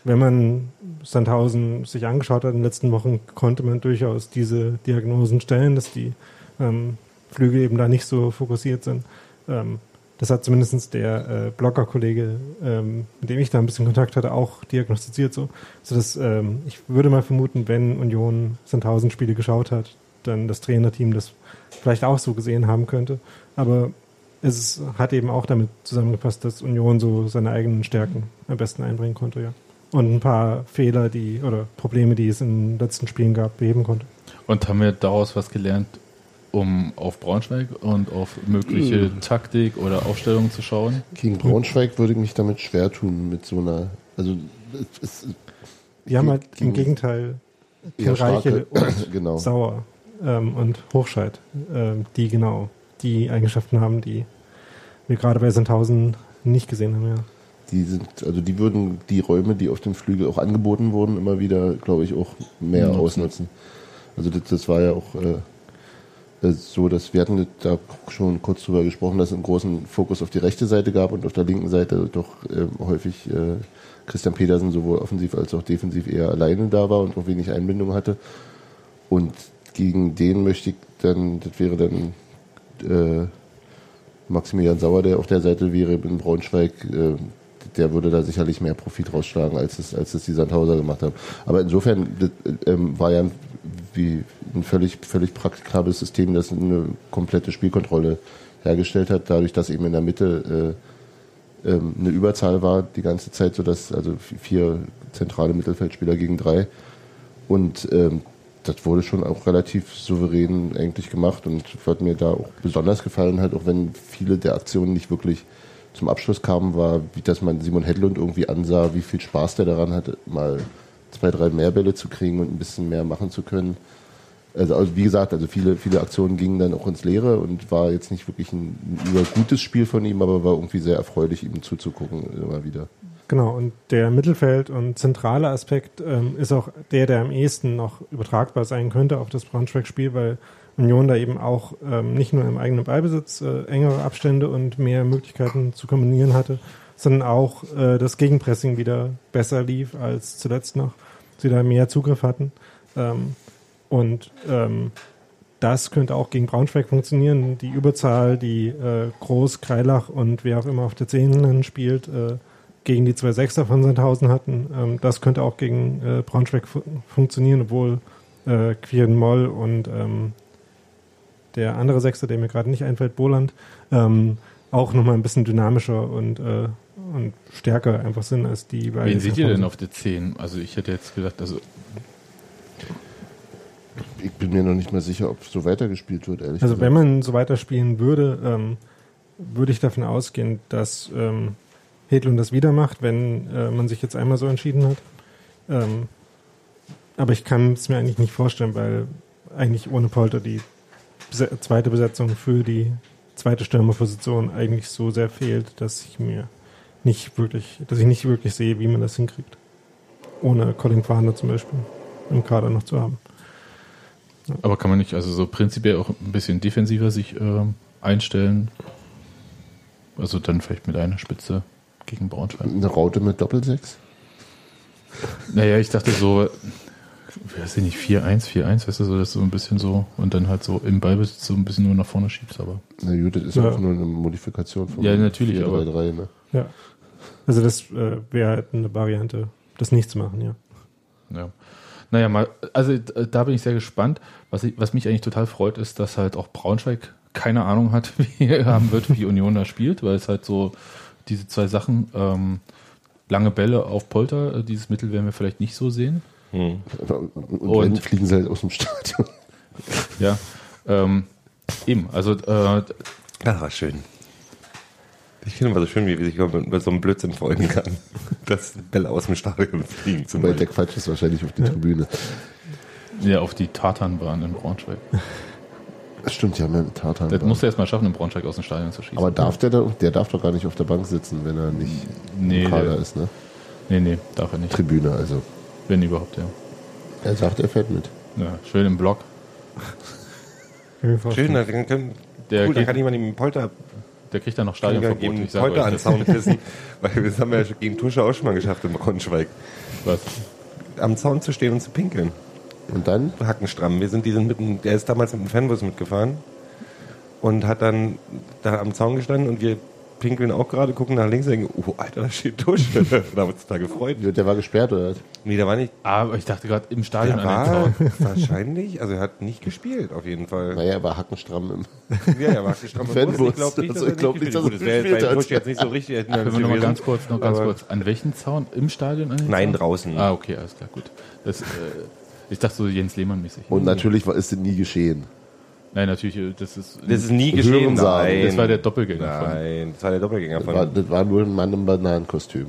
wenn man Sandhausen sich angeschaut hat in den letzten Wochen, konnte man durchaus diese Diagnosen stellen, dass die ähm, Flügel eben da nicht so fokussiert sind. Ähm, das hat zumindest der äh, Blogger-Kollege, ähm, mit dem ich da ein bisschen Kontakt hatte, auch diagnostiziert so. Also das, ähm, ich würde mal vermuten, wenn Union Sandhausen Spiele geschaut hat, dann das Trainerteam das vielleicht auch so gesehen haben könnte. Aber es hat eben auch damit zusammengepasst, dass Union so seine eigenen Stärken am besten einbringen konnte, ja. Und ein paar Fehler, die oder Probleme, die es in den letzten Spielen gab, beheben konnte. Und haben wir daraus was gelernt, um auf Braunschweig und auf mögliche Taktik oder Aufstellungen zu schauen? Gegen Braunschweig würde ich mich damit schwer tun, mit so einer. Also, es Die haben halt im Gegen- Gegenteil Reiche und genau. Sauer ähm, und Hochscheid, ähm, die genau die Eigenschaften haben, die wir gerade bei Sandhausen nicht gesehen haben. Ja. Die sind, also die würden die Räume, die auf dem Flügel auch angeboten wurden, immer wieder, glaube ich, auch mehr Nutzen. ausnutzen. Also das, das war ja auch äh, äh, so, dass wir hatten da schon kurz drüber gesprochen, dass es einen großen Fokus auf die rechte Seite gab und auf der linken Seite doch ähm, häufig äh, Christian Petersen sowohl offensiv als auch defensiv eher alleine da war und auch wenig Einbindung hatte. Und gegen den möchte ich dann, das wäre dann äh, Maximilian Sauer, der auf der Seite wäre in Braunschweig, äh, der würde da sicherlich mehr Profit rausschlagen, als es, als es die Sandhauser gemacht haben. Aber insofern ähm, war ja ein, wie ein völlig, völlig praktikables System, das eine komplette Spielkontrolle hergestellt hat, dadurch, dass eben in der Mitte ähm, eine Überzahl war die ganze Zeit, so dass also vier zentrale Mittelfeldspieler gegen drei und ähm, das wurde schon auch relativ souverän eigentlich gemacht und was mir da auch besonders gefallen hat, auch wenn viele der Aktionen nicht wirklich zum Abschluss kamen, war, wie dass man Simon Hedlund irgendwie ansah, wie viel Spaß der daran hatte, mal zwei, drei mehr Bälle zu kriegen und ein bisschen mehr machen zu können. Also, also wie gesagt, also viele, viele Aktionen gingen dann auch ins Leere und war jetzt nicht wirklich ein, ein gutes Spiel von ihm, aber war irgendwie sehr erfreulich, ihm zuzugucken immer wieder. Genau, und der Mittelfeld- und zentrale Aspekt ähm, ist auch der, der am ehesten noch übertragbar sein könnte auf das Braunschweig-Spiel, weil Union da eben auch ähm, nicht nur im eigenen Ballbesitz äh, engere Abstände und mehr Möglichkeiten zu kombinieren hatte, sondern auch äh, das Gegenpressing wieder besser lief als zuletzt noch. Sie da mehr Zugriff hatten. Ähm, und ähm, das könnte auch gegen Braunschweig funktionieren. Die Überzahl, die äh, Groß, Kreilach und wer auch immer auf der Zehnen spielt, äh, gegen die zwei Sechser von Sandhausen hatten. Ähm, das könnte auch gegen äh, Braunschweig fu funktionieren, obwohl äh, Quirin Moll und ähm, der andere Sechser, der mir gerade nicht einfällt, Boland, ähm, auch nochmal ein bisschen dynamischer und, äh, und stärker einfach sind als die beiden. Wen seht ihr denn auf der 10? Also ich hätte jetzt gedacht, also Ich bin mir noch nicht mal sicher, ob so weitergespielt wird, ehrlich Also gesagt. wenn man so weiterspielen würde, ähm, würde ich davon ausgehen, dass ähm, Hedlund das wieder macht, wenn äh, man sich jetzt einmal so entschieden hat. Ähm, aber ich kann es mir eigentlich nicht vorstellen, weil eigentlich ohne Polter die zweite Besetzung für die zweite Stürmerposition eigentlich so sehr fehlt, dass ich mir nicht wirklich, dass ich nicht wirklich sehe, wie man das hinkriegt. Ohne Colin Farner zum Beispiel im Kader noch zu haben. Aber kann man nicht also so prinzipiell auch ein bisschen defensiver sich ähm, einstellen? Also dann vielleicht mit einer Spitze gegen Braunschweig. Eine Raute mit Doppelsechs? Naja, ich dachte so, weiß ich nicht, 4-1, 4-1, weißt du, so, dass du so ein bisschen so und dann halt so im Ballbesitz so ein bisschen nur nach vorne schiebst, aber. Na gut, das ist Ja. auch nur eine Modifikation von Ja, natürlich, 4, aber- 3, 3, ne? Ja. Also das äh, wäre halt eine Variante, das nicht zu machen, ja. Ja. Naja, mal, also äh, da bin ich sehr gespannt. Was, ich, was mich eigentlich total freut, ist, dass halt auch Braunschweig keine Ahnung hat, wie er haben wird, wie Union da spielt, weil es halt so diese zwei Sachen, ähm, lange Bälle auf Polter, äh, dieses Mittel werden wir vielleicht nicht so sehen. Hm. Und, Und- wenn, fliegen sie halt aus dem Stadion. Ja. Ähm, eben, also äh, Ach, war schön. Ich finde immer so schön, wie sich man mit so einem Blödsinn freuen kann, dass Bälle aus dem Stadion fliegen. Zum Weil der. Quatsch ist wahrscheinlich auf die Tribüne. ja, auf die Tatanbahn in Braunschweig. Das stimmt, ja einen Tartan. Das musst du erst mal schaffen, in Braunschweig aus dem Stadion zu schießen. Aber darf der da, der darf doch gar nicht auf der Bank sitzen, wenn er nicht nee, im Kader der, ist, ne? nee, nee, darf er nicht. Tribüne, also. Wenn überhaupt, ja. Er sagt, er fährt mit. ja schön im Block. Schön, dann können, Der cool, dann geht- kann jemand ihm Polter, Der kriegt dann noch Stadionverbot. Ich sag Polter euch an. Zaun pissen, weil das haben wir ja schon gegen Tusche auch schon mal geschafft in Braunschweig. Was? Am Zaun zu stehen und zu pinkeln. Und dann? Hackenstramm. Wir sind, die sind mitten, der ist damals mit dem Fanbus mitgefahren und hat dann da am Zaun gestanden und wir pinkeln auch gerade, gucken nach links und denken, oh, Alter, da steht Tusche. da haben wir uns total gefreut. Der war gesperrt, oder? was? Nee, der war nicht, Aber ich dachte gerade im Stadion der war Zaun. wahrscheinlich, also er hat nicht gespielt, auf jeden Fall. Naja, er war hackenstramm im. Ja, er war stramm im Fanbus. Bus. Ich glaube nicht, dass Also er ich glaub nicht, dass Gut, er das wäre gespielt bei hat. Tusch jetzt nicht so richtig. Können wir uns noch mal gewesen. ganz kurz, noch ganz kurz. An welchen Zaun? Im Stadion an Nein, Zaun? draußen. Ah, okay, alles klar, gut. Das, äh, ich dachte so Jens Lehmann-mäßig. Und natürlich war, ist es nie geschehen. Nein, natürlich, äh, das ist. Das ist nie geschehen. Nein. Das war der Doppelgänger von. Nein, das war der Doppelgänger Das von. war, das war nur ein Mann im Bananenkostüm.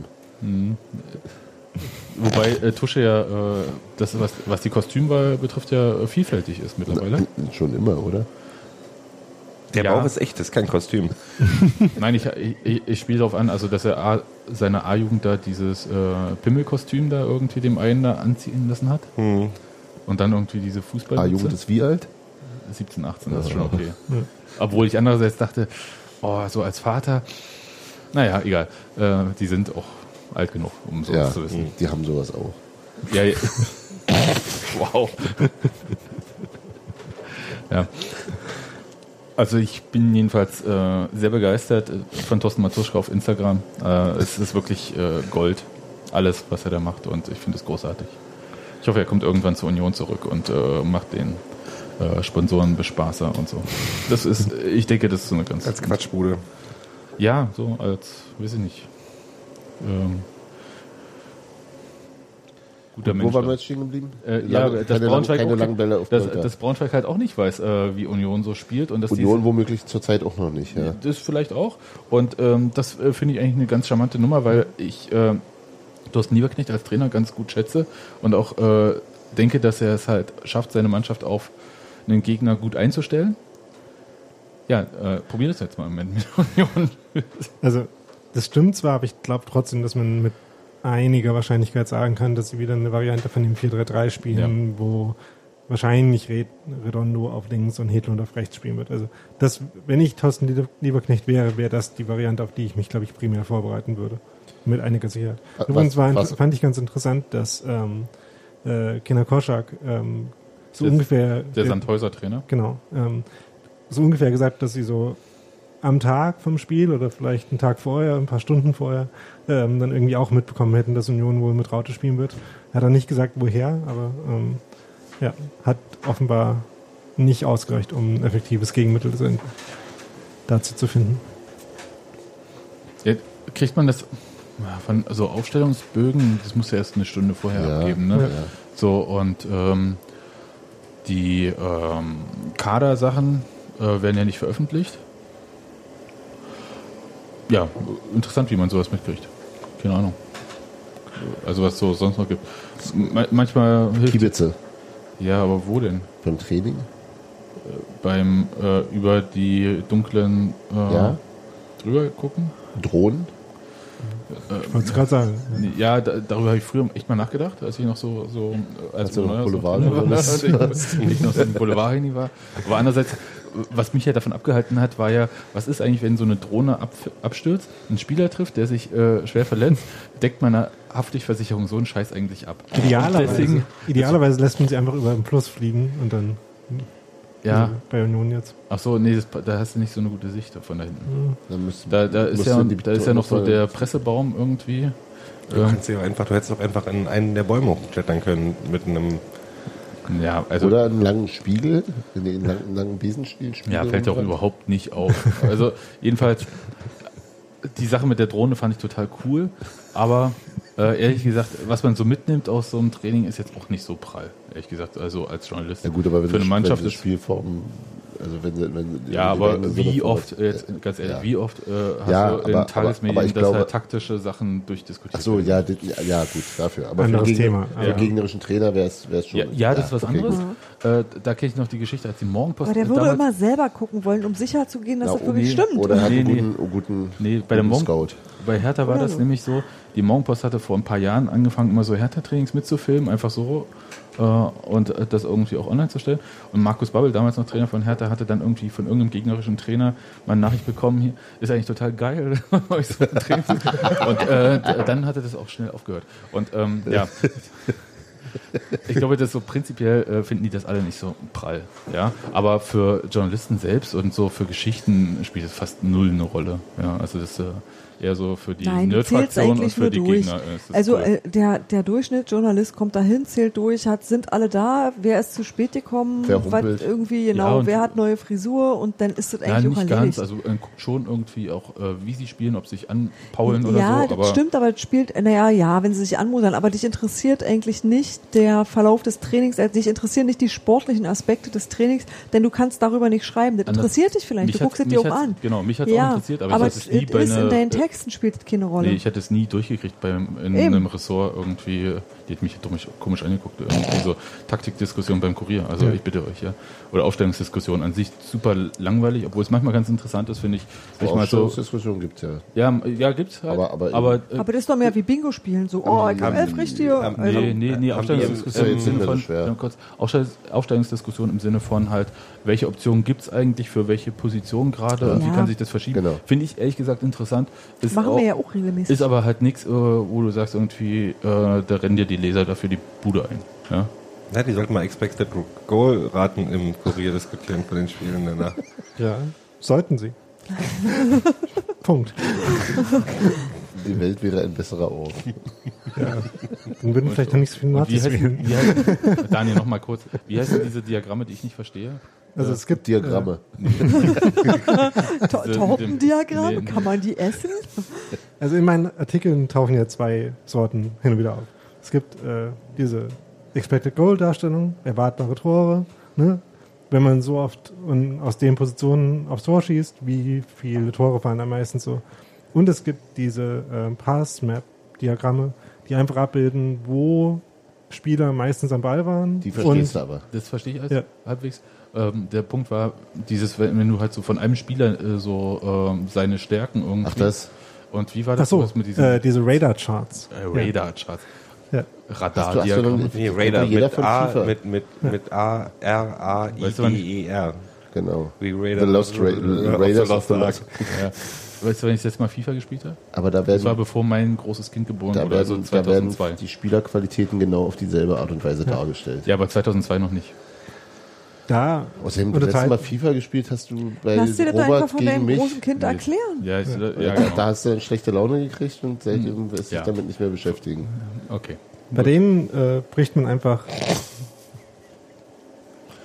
Wobei äh, Tusche ja, äh, das, was, was die Kostümwahl betrifft, ja äh, vielfältig ist mittlerweile. Schon immer, oder? Der Ja. Bauch ist echt, das ist kein Kostüm. Nein, ich, ich, ich spiele darauf an, also dass er A, seine A-Jugend da dieses äh, Pimmelkostüm da irgendwie dem einen da anziehen lassen hat. Hm. Und dann irgendwie diese Fußball. Ah, Jugend ist wie alt? 17, 18, das ist schon okay. Obwohl ich andererseits dachte, oh, so als Vater, naja, egal. Äh, die sind auch alt genug, um sowas Ja, zu wissen. die haben sowas auch. Ja, ja. wow. ja. Also ich bin jedenfalls äh, sehr begeistert von Thorsten Matuschka auf Instagram. Äh, es ist wirklich äh, Gold, alles, was er da macht und ich finde es großartig. Ich hoffe, er kommt irgendwann zur Union zurück und äh, macht den äh, Sponsoren Bespaßer und so. Das ist, ich denke, das ist so eine ganz Als Quatschbude. Ja, so als, weiß ich nicht. Ähm, guter Wo Mensch. waren da. wir jetzt stehen geblieben? Äh, ja, Lange- das lang, Braunschweig, keine auch- das, Polter. das Braunschweig halt auch nicht weiß, äh, wie Union so spielt. Und dass Union womöglich zurzeit auch noch nicht. Ja. Das vielleicht auch. Und ähm, das äh, finde ich eigentlich eine ganz charmante Nummer, weil ich äh, Thorsten Lieberknecht als Trainer ganz gut schätze und auch äh, denke, dass er es halt schafft, seine Mannschaft auf einen Gegner gut einzustellen. Ja, äh, probier das jetzt mal im Moment mit Union. Also, das stimmt zwar, aber ich glaube trotzdem, dass man mit einiger Wahrscheinlichkeit sagen kann, dass sie wieder eine Variante von dem 4-3-3 spielen, wo wahrscheinlich Red, Redondo auf links und Hedlund auf rechts spielen wird. Also, das, wenn ich Thorsten Lieberknecht wäre, wäre das die Variante, auf die ich mich, glaube ich, primär vorbereiten würde. Mit einiger Sicherheit. Was- Übrigens war, was- fand ich ganz interessant, dass ähm, äh, Kinder Korschak ähm, so Der- ungefähr Der Sandhäuser-Trainer. Genau. Ähm, so ungefähr gesagt, dass sie so am Tag vom Spiel oder vielleicht einen Tag vorher, ein paar Stunden vorher, ähm, dann irgendwie auch mitbekommen hätten, dass Union wohl mit Raute spielen wird. Hat er nicht gesagt, woher, aber ähm, ja, hat offenbar nicht ausgereicht, um ein effektives Gegenmittel zu- dazu zu finden. Ja, kriegt man das von so Aufstellungsbögen, das muss ja erst eine Stunde vorher Ja, abgeben, ne? ja. So, und ähm, die ähm, Kadersachen äh, werden ja nicht veröffentlicht. Ja, interessant, wie man sowas mitkriegt. Keine Ahnung. Also was so sonst noch gibt. Ma manchmal hilft Kiebitze Ja, aber wo denn? beim Training. Beim äh, über die dunklen äh, Ja. drüber gucken? Drohnen. Ich wollte es gerade sagen. Ja, da, darüber habe ich früher echt mal nachgedacht, als ich noch so, so als Als noch Boulevard war, als ich, ich noch so ein Boulevard war. Aber andererseits, was mich ja davon abgehalten hat, war ja, was ist eigentlich, wenn so eine Drohne ab, abstürzt, einen Spieler trifft, der sich äh, schwer verletzt, deckt meine Haftpflichtversicherung so einen Scheiß eigentlich ab. Idealerweise, deswegen, idealerweise lässt man sie einfach über den Plus fliegen und dann ja, also bei Union jetzt. ach so, nee, das, da hast du nicht so eine gute Sicht von da hinten. Dann müsst, Da, da, ist ja, da ist ja noch so der Pressebaum irgendwie. Du, Ähm, kannst ja einfach, du hättest auch einfach in einen der Bäume hochklettern können mit einem. ja, also Oder einen langen Spiegel, einen langen, langen Besenstielspiegel. Ja, fällt ja auch überhaupt nicht auf. Also jedenfalls, die Sache mit der Drohne fand ich total cool, aber äh, ehrlich gesagt, was man so mitnimmt aus so einem Training ist jetzt auch nicht so prall, ehrlich gesagt, also als Journalist. Ja gut, aber wenn Für eine Mannschaft ist Spielform, also wenn, sie- wenn ja, aber wie oft, jetzt ganz ehrlich, Ja. wie oft äh, hast Ja, du in aber- Tagesmedien, aber dass halt taktische Sachen durchdiskutiert Ach so, werden? ja, ja, ja, gut, dafür. Aber Anderes für, den Gegner- Thema, für den gegnerischen Trainer wäre es schon. Ja, ja, das ist was okay, anderes. Äh, da kenne ich noch die Geschichte, als die Morgenpost Aber der würde damals- immer selber gucken wollen, um sicher zu gehen, dass Na, das wirklich nee, stimmt. Oder er hat Nee, einen nee. guten, guten, Nee, bei der guten Morgen, Scout. Bei Hertha war Oder das nämlich so, die Morgenpost hatte vor ein paar Jahren angefangen, immer so Hertha-Trainings mitzufilmen, einfach so und äh, das irgendwie auch online zu stellen. Und Markus Babbel, damals noch Trainer von Hertha, hatte dann irgendwie von irgendeinem gegnerischen Trainer mal eine Nachricht bekommen, hier ist eigentlich total geil, euch so zu- Und äh, dann hatte das auch schnell aufgehört. Und ähm, ja, ich glaube, das so prinzipiell äh, finden die das alle nicht so prall. Ja, aber für Journalisten selbst und so für Geschichten spielt es fast null eine Rolle. Ja, also das ist äh, eher so für die Nein, Nerd-Fraktion und für die durch. Gegner. Also cool. äh, der, der Durchschnittsjournalist kommt dahin, zählt durch, hat, sind alle da, wer ist zu spät gekommen, Wer was irgendwie, Ja, genau, und- wer hat neue Frisur und dann ist das ja, eigentlich auch nicht erledigt. ganz. Also äh, guckt schon irgendwie auch, äh, wie sie spielen, ob sie sich anpaulen oder ja, so. das Aber stimmt, aber es spielt, naja, ja, wenn sie sich anmodern, aber dich interessiert eigentlich nicht der Verlauf des Trainings, also dich interessieren nicht die sportlichen Aspekte des Trainings, denn du kannst darüber nicht schreiben. Das Anders- interessiert dich vielleicht, du guckst es dir auch an. Genau, mich hat es ja, auch interessiert, aber, aber ich hatte es nie bei ist in deinen Texten spielt es keine Rolle. Nee, ich hätte es nie durchgekriegt beim, in Eben. einem Ressort irgendwie. Die hat mich komisch, komisch angeguckt. Irgendwie so Taktikdiskussion beim Kurier. Also ich bitte euch, ja. Oder Aufstellungsdiskussion an sich super langweilig, obwohl es manchmal ganz interessant ist, finde ich. Sich mal so, Aufstellungsdiskussion gibt's ja. ja, ja, gibt's halt. Aber- aber- aber äh, aber das ist doch mehr wie Bingo spielen, so, oh, ich habe elf richtige. Nee, nee, nee, Aufstellungsdiskussion im Sinne von, ja, kurz, Aufstellungsdiskussion im Sinne von halt, welche Optionen gibt es eigentlich für welche Position gerade und wie kann sich das verschieben? Genau. Finde ich ehrlich gesagt interessant. Ist machen auch, wir ja auch regelmäßig. Ist aber halt nichts, äh, wo du sagst irgendwie, äh, da rennen dir die Leser dafür die Bude ein. Ja? Ja, die sollten mal Expected Goal Raten im Kurier diskutieren von den Spielen danach. Ja, sollten sie. Punkt. Die Welt wäre ein besserer Ort. Dann würden vielleicht noch nicht so viele Nazis wählen. Daniel, noch mal kurz. Wie heißen diese Diagramme, die ich nicht verstehe? Also es gibt Diagramme. To Diese- Tortendiagramm, nee, nee. kann man die essen? Also in meinen Artikeln tauchen ja zwei Sorten hin und wieder auf. Es gibt äh, diese Expected Goal Darstellung, erwartbare Tore, ne? Wenn man so oft und aus den Positionen aufs Tor schießt, wie viele Tore fallen am meisten so. Und es gibt diese äh, Pass Map Diagramme, die einfach abbilden, wo Spieler meistens am Ball waren. Die verstehst du aber. Das verstehe ich alles Ja. halbwegs. Ähm, der Punkt war, dieses, wenn wenn du halt so von einem Spieler äh, so ähm, seine Stärken irgendwie. Ach, das? Und wie war Ach das so, mit diesen äh, diese Radar Charts. äh, Radar-Charts? Ja. Hast du, hast du Nee, Radar jeder mit von A, mit, mit, mit A, R, A, I, Weißt du, D, E, R. genau. Wie The Radar. Lost Ra Ra- Raiders of the the Lost. Ja. Weißt du, wenn ich das letzte Mal FIFA gespielt habe? Aber da Das war werden, bevor mein großes Kind geboren da wurde, also werden, da werden 2002. die Spielerqualitäten genau auf dieselbe Art und Weise dargestellt. Ja, aber 2002 noch nicht. Da Außerdem, du letztes Mal FIFA gespielt hast du bei Lass dir das einfach Robert von gegen deinem mich. großen Kind erklären. Ja, ist, ja. Ja, ja da, genau. da hast du dann schlechte Laune gekriegt und seitdem wirst du Ja. dich damit nicht mehr beschäftigen. Okay. Bei denen äh, bricht man einfach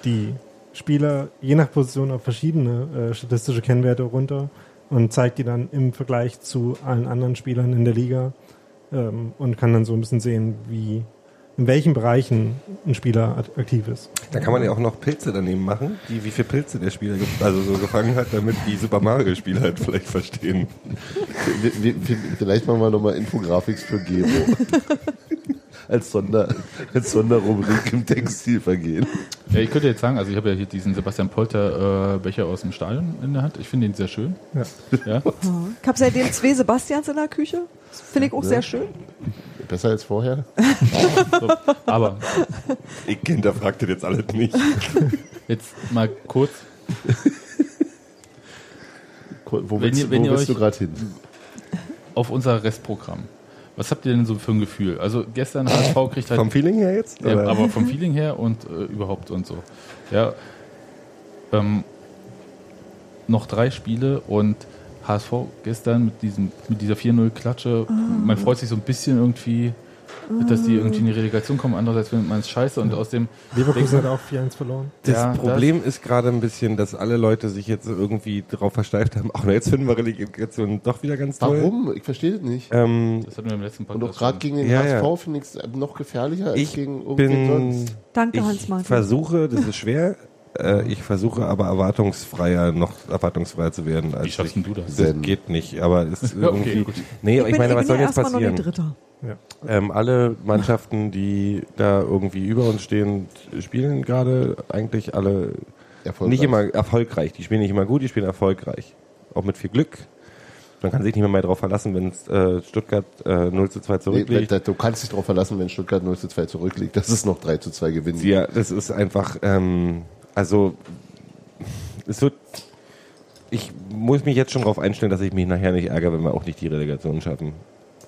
die Spieler je nach Position auf verschiedene äh, statistische Kennwerte runter und zeigt die dann im Vergleich zu allen anderen Spielern in der Liga ähm, und kann dann so ein bisschen sehen, wie in welchen Bereichen ein Spieler aktiv ist. Da kann man ja auch noch Pilze daneben machen, die, wie viele Pilze der Spieler ge- also so gefangen hat, damit die Super Mario-Spieler halt vielleicht verstehen. Vielleicht machen wir nochmal Infographics für Gero. als, Sonder, als Sonderrubrik im Textilvergehen. Ja, ich könnte jetzt sagen, also ich habe ja hier diesen Sebastian Polter äh, Becher aus dem Stadion in der Hand. Ich finde ihn sehr schön. Ja. Ja. Ich habe seitdem zwei Sebastians in der Küche. Das finde ich auch sehr schön. Besser als vorher? So. Aber Ich hinterfragt das jetzt alles nicht. jetzt mal kurz, Wo, Wenn willst, ihr- du- wenn wo ihr willst du gerade hin? auf unser Restprogramm. Was habt ihr denn so für ein Gefühl? Also gestern HSV kriegt halt Vom Feeling her jetzt? Ja, aber vom Feeling her und äh, überhaupt und so. Ja. Ähm, noch drei Spiele und HSV gestern mit diesem mit dieser 4-0-Klatsche. Man freut sich so ein bisschen irgendwie, dass die irgendwie in die Relegation kommen. Andererseits findet man es scheiße und aus dem Leverkusen hat auch 4-1 verloren. Das Ja, Problem ist gerade ein bisschen, dass alle Leute sich jetzt irgendwie darauf versteift haben, ach, na, jetzt finden wir Relegation doch wieder ganz toll. Warum? Ich verstehe das nicht. Ähm, Das hatten wir im letzten Und Podcast. auch gerade gegen den Ja, HSV ja. finde ich es noch gefährlicher als ich gegen irgendwen bin, sonst. Danke, ich Hans-Martin. versuche, das ist schwer, äh, ich versuche aber erwartungsfreier, noch erwartungsfreier zu werden. Als Wie schaffst ich, du das? Das Denn- geht nicht, aber es ist irgendwie, gut. nee, aber ich, meine, was soll ja jetzt passieren? Dritter. Ja. Ähm, alle Mannschaften, die da irgendwie über uns stehen, spielen gerade eigentlich alle nicht immer erfolgreich. Die spielen nicht immer gut, die spielen erfolgreich. Auch mit viel Glück. Man kann sich nicht mehr, mehr darauf verlassen, wenn äh, Stuttgart äh, 0 zu 2 Nee, zurückliegt. da- du kannst dich darauf verlassen, wenn Stuttgart 0 zu 2 zurückliegt, dass es noch 3 zu 2 gewinnt. Ja, das ist einfach, ähm, also es wird, ich muss mich jetzt schon darauf einstellen, dass ich mich nachher nicht ärgere, wenn wir auch nicht die Relegation schaffen.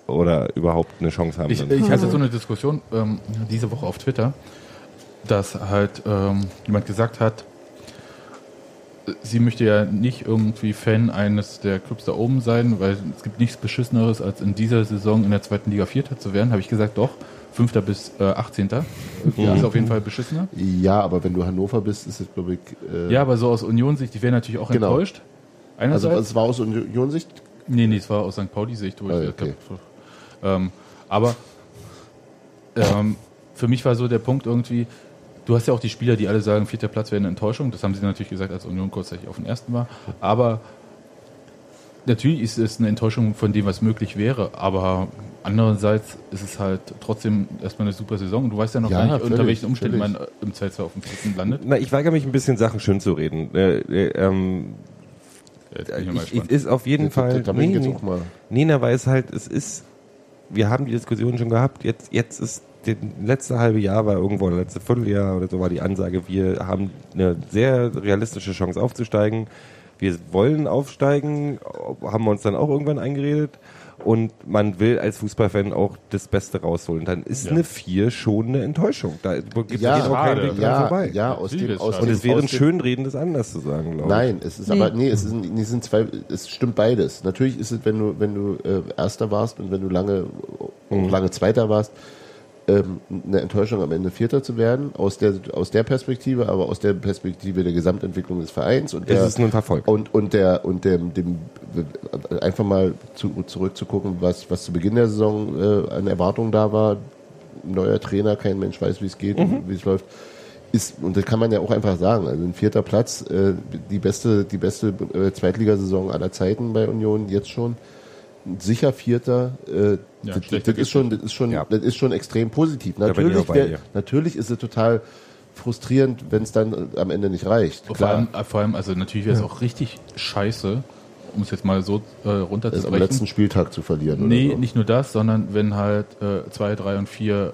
Oder überhaupt eine Chance haben. Ich, ich hatte so eine Diskussion ähm, diese Woche auf Twitter, dass halt ähm, jemand gesagt hat, sie möchte ja nicht irgendwie Fan eines der Clubs da oben sein, weil es gibt nichts Beschisseneres, als in dieser Saison in der zweiten Liga Vierter zu werden. Habe ich gesagt, doch, Fünfter bis äh, 18. Das ist auf jeden Fall beschissener. Ja, aber wenn du Hannover bist, ist es, glaube ich. Äh, Ja, aber so aus Union-Sicht, ich wäre natürlich auch Genau. enttäuscht. also Einerseits. es war aus Union-Sicht. Nee, nee, es war aus St. Pauli-Sicht, wo Ah, ich okay. glaub, ähm, Aber ähm, für mich war so der Punkt irgendwie, du hast ja auch die Spieler, die alle sagen, vierter Platz wäre eine Enttäuschung. Das haben sie natürlich gesagt, als Union kurzzeitig auf den ersten war. Aber natürlich ist es eine Enttäuschung von dem, was möglich wäre. Aber andererseits ist es halt trotzdem erstmal eine super Saison. Und du weißt ja noch Ja, gar nicht, unter völlig, welchen Umständen völlig. man äh, im Zweifel auf dem vierten landet. Na, ich weigere mich ein bisschen Sachen schön zu reden. Äh, äh, ähm, ich ich, gespannt. ist auf jeden Fall. Da bin ich nee, nee. Nena weiß halt, es ist, wir haben die Diskussion schon gehabt, jetzt, jetzt ist das letzte halbe Jahr war irgendwo, oder letzte Vierteljahr oder so war die Ansage, wir haben eine sehr realistische Chance aufzusteigen. Wir wollen aufsteigen, haben wir uns dann auch irgendwann eingeredet. Und man will als Fußballfan auch das Beste rausholen. Dann ist eine 4 schon eine Enttäuschung. Da gibt Ja, es auch keinen Weg dran ja, vorbei. ja, aus dem, ist aus. Und es wäre ein Schönreden, das anders zu sagen, glaube ich. Nein, es ist aber nee, es sind, es sind zwei, es stimmt beides. Natürlich ist es, wenn du wenn du äh, Erster warst und wenn du lange auch lange Zweiter warst, ähm, eine Enttäuschung am Ende Vierter zu werden aus der aus der Perspektive, aber aus der Perspektive der Gesamtentwicklung des Vereins und Es der ist ein Erfolg. und und der und dem, dem einfach mal zu, zurückzugucken, was was zu Beginn der Saison äh, an Erwartungen da war. Neuer Trainer, kein Mensch weiß, wie es geht und wie es läuft ist, und das kann man ja auch einfach sagen, also ein vierter Platz, äh, die beste, die beste äh, Zweitligasaison aller Zeiten bei Union jetzt schon. Sicher Vierter, äh, Ja, das, das, ist schon, das ist schon, Ja. das ist schon extrem positiv. Natürlich, wär, natürlich ist es total frustrierend, wenn es dann äh, am Ende nicht reicht. Vor allem, äh, vor allem, also natürlich wäre es auch richtig scheiße, um es jetzt mal so äh, es am runterzubrechen. letzten Spieltag zu verlieren. Nee, oder so. nicht nur das, sondern wenn halt äh, zwei, drei und vier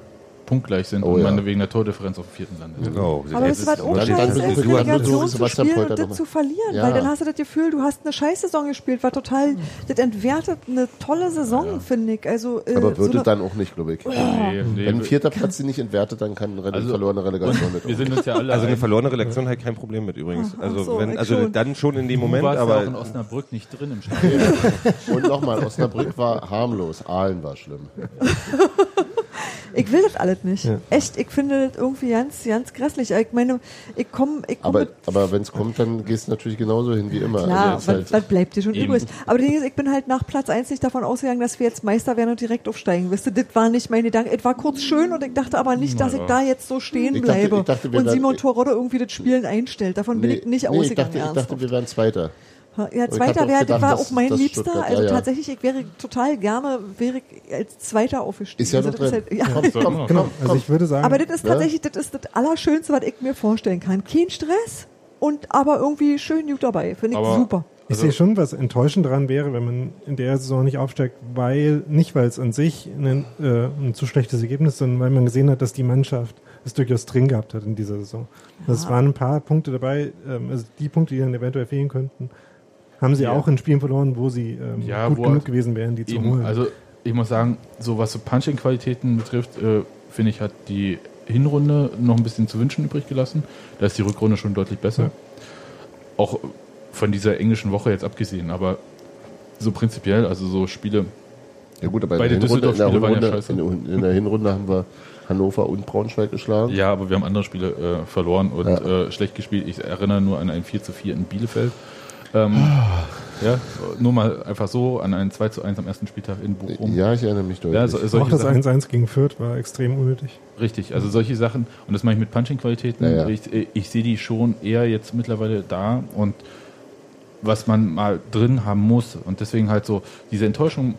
punktgleich sind Oh und ja. man wegen der Tordifferenz auf dem vierten landet. Genau. Aber Es das ist was auch dann- dann scheiße bist ist, du- du hast Relegation so zu Sebastian spielen und das zu verlieren, Ja. weil dann hast du das Gefühl, du hast eine scheiß Saison gespielt, war total, das entwertet eine tolle Saison, finde ich. Also, äh, Aber so würde eine- dann auch nicht, glaube ich. Nee, nee, Wenn ein vierter Platz sie nicht entwertet, dann kann eine Also- verlorene Relegation mit. wir sind uns ja alle Also eine verlorene Relation hat kein Problem mit übrigens. Also so, wenn, also schon. dann schon in dem Du Moment, warst ja auch in aber Osnabrück nicht drin im Stadion. Und nochmal, Osnabrück war harmlos, Aalen war schlimm. Ich will das alles nicht. Echt, ich finde das irgendwie ganz, ganz grässlich. Ich meine, ich komme, ich komm Aber, aber wenn es kommt, dann gehst du natürlich genauso hin wie immer. klar, Also was, halt- was bleibt dir schon Eben. übrig? Aber Ding ist, ich bin halt nach Platz 1 nicht davon ausgegangen, dass wir jetzt Meister werden und direkt aufsteigen. Wisst ihr, das war nicht mein Gedanke. Es war kurz schön und ich dachte aber nicht, dass ich da jetzt so stehen Ich dachte- bleibe ich dachte, wir und Simon Torodde irgendwie das Spielen einstellt. Davon bin ich nicht nee, ich ausgegangen. dachte, ich dachte, wir wären Zweiter. Ja, zweiter wäre, das gedacht, war auch mein Liebster. Stuttgart- also ja, ja. tatsächlich, ich wäre total gerne, wäre ich als Zweiter aufgestiegen. Ist ja also das drin. halt, ja. Komm, komm, genau. komm, Also ich würde sagen, Aber das ist Ja? tatsächlich, das ist das Allerschönste, was ich mir vorstellen kann. Kein Stress und aber irgendwie schön gut dabei. Finde ich Aber- super. ich sehe schon, was enttäuschend daran wäre, wenn man in der Saison nicht aufsteigt, weil, nicht weil es an sich ein, äh, ein zu schlechtes Ergebnis ist, sondern weil man gesehen hat, dass die Mannschaft es durchaus drin gehabt hat in dieser Saison. Es waren ein paar Punkte dabei, ähm, also die Punkte, die dann eventuell fehlen könnten, haben sie Ja. auch in Spielen verloren, wo sie ähm, Ja, gut wo genug halt gewesen wären, die zu Eben, holen. also ich muss sagen, so was so Punching-Qualitäten betrifft, äh, finde ich, hat die Hinrunde noch ein bisschen zu wünschen übrig gelassen. Da ist die Rückrunde schon deutlich besser. Ja. Auch von dieser englischen Woche jetzt abgesehen, aber so prinzipiell, also so Spiele, Ja gut, aber Beide in der, Hinrunde, in, der Düsseldorf-Spiele waren ja Hinrunde, scheiße. in, in der Hinrunde haben wir Hannover und Braunschweig geschlagen. ja, aber wir haben andere Spiele äh, verloren und Ja. äh, schlecht gespielt. Ich erinnere nur an ein 4 zu 4 in Bielefeld. Ähm, ja, nur mal einfach so an ein 2 zu 1 am ersten Spieltag in Bochum. Ja, ich erinnere mich deutlich. Ja, so, auch solche das Sachen. 1-1 gegen Fürth war extrem unnötig. Richtig, also solche Sachen, und das mache ich mit Punching-Qualitäten, Ja, ja. ich, ich sehe die schon eher jetzt mittlerweile da und was man mal drin haben muss und deswegen halt so diese Enttäuschung,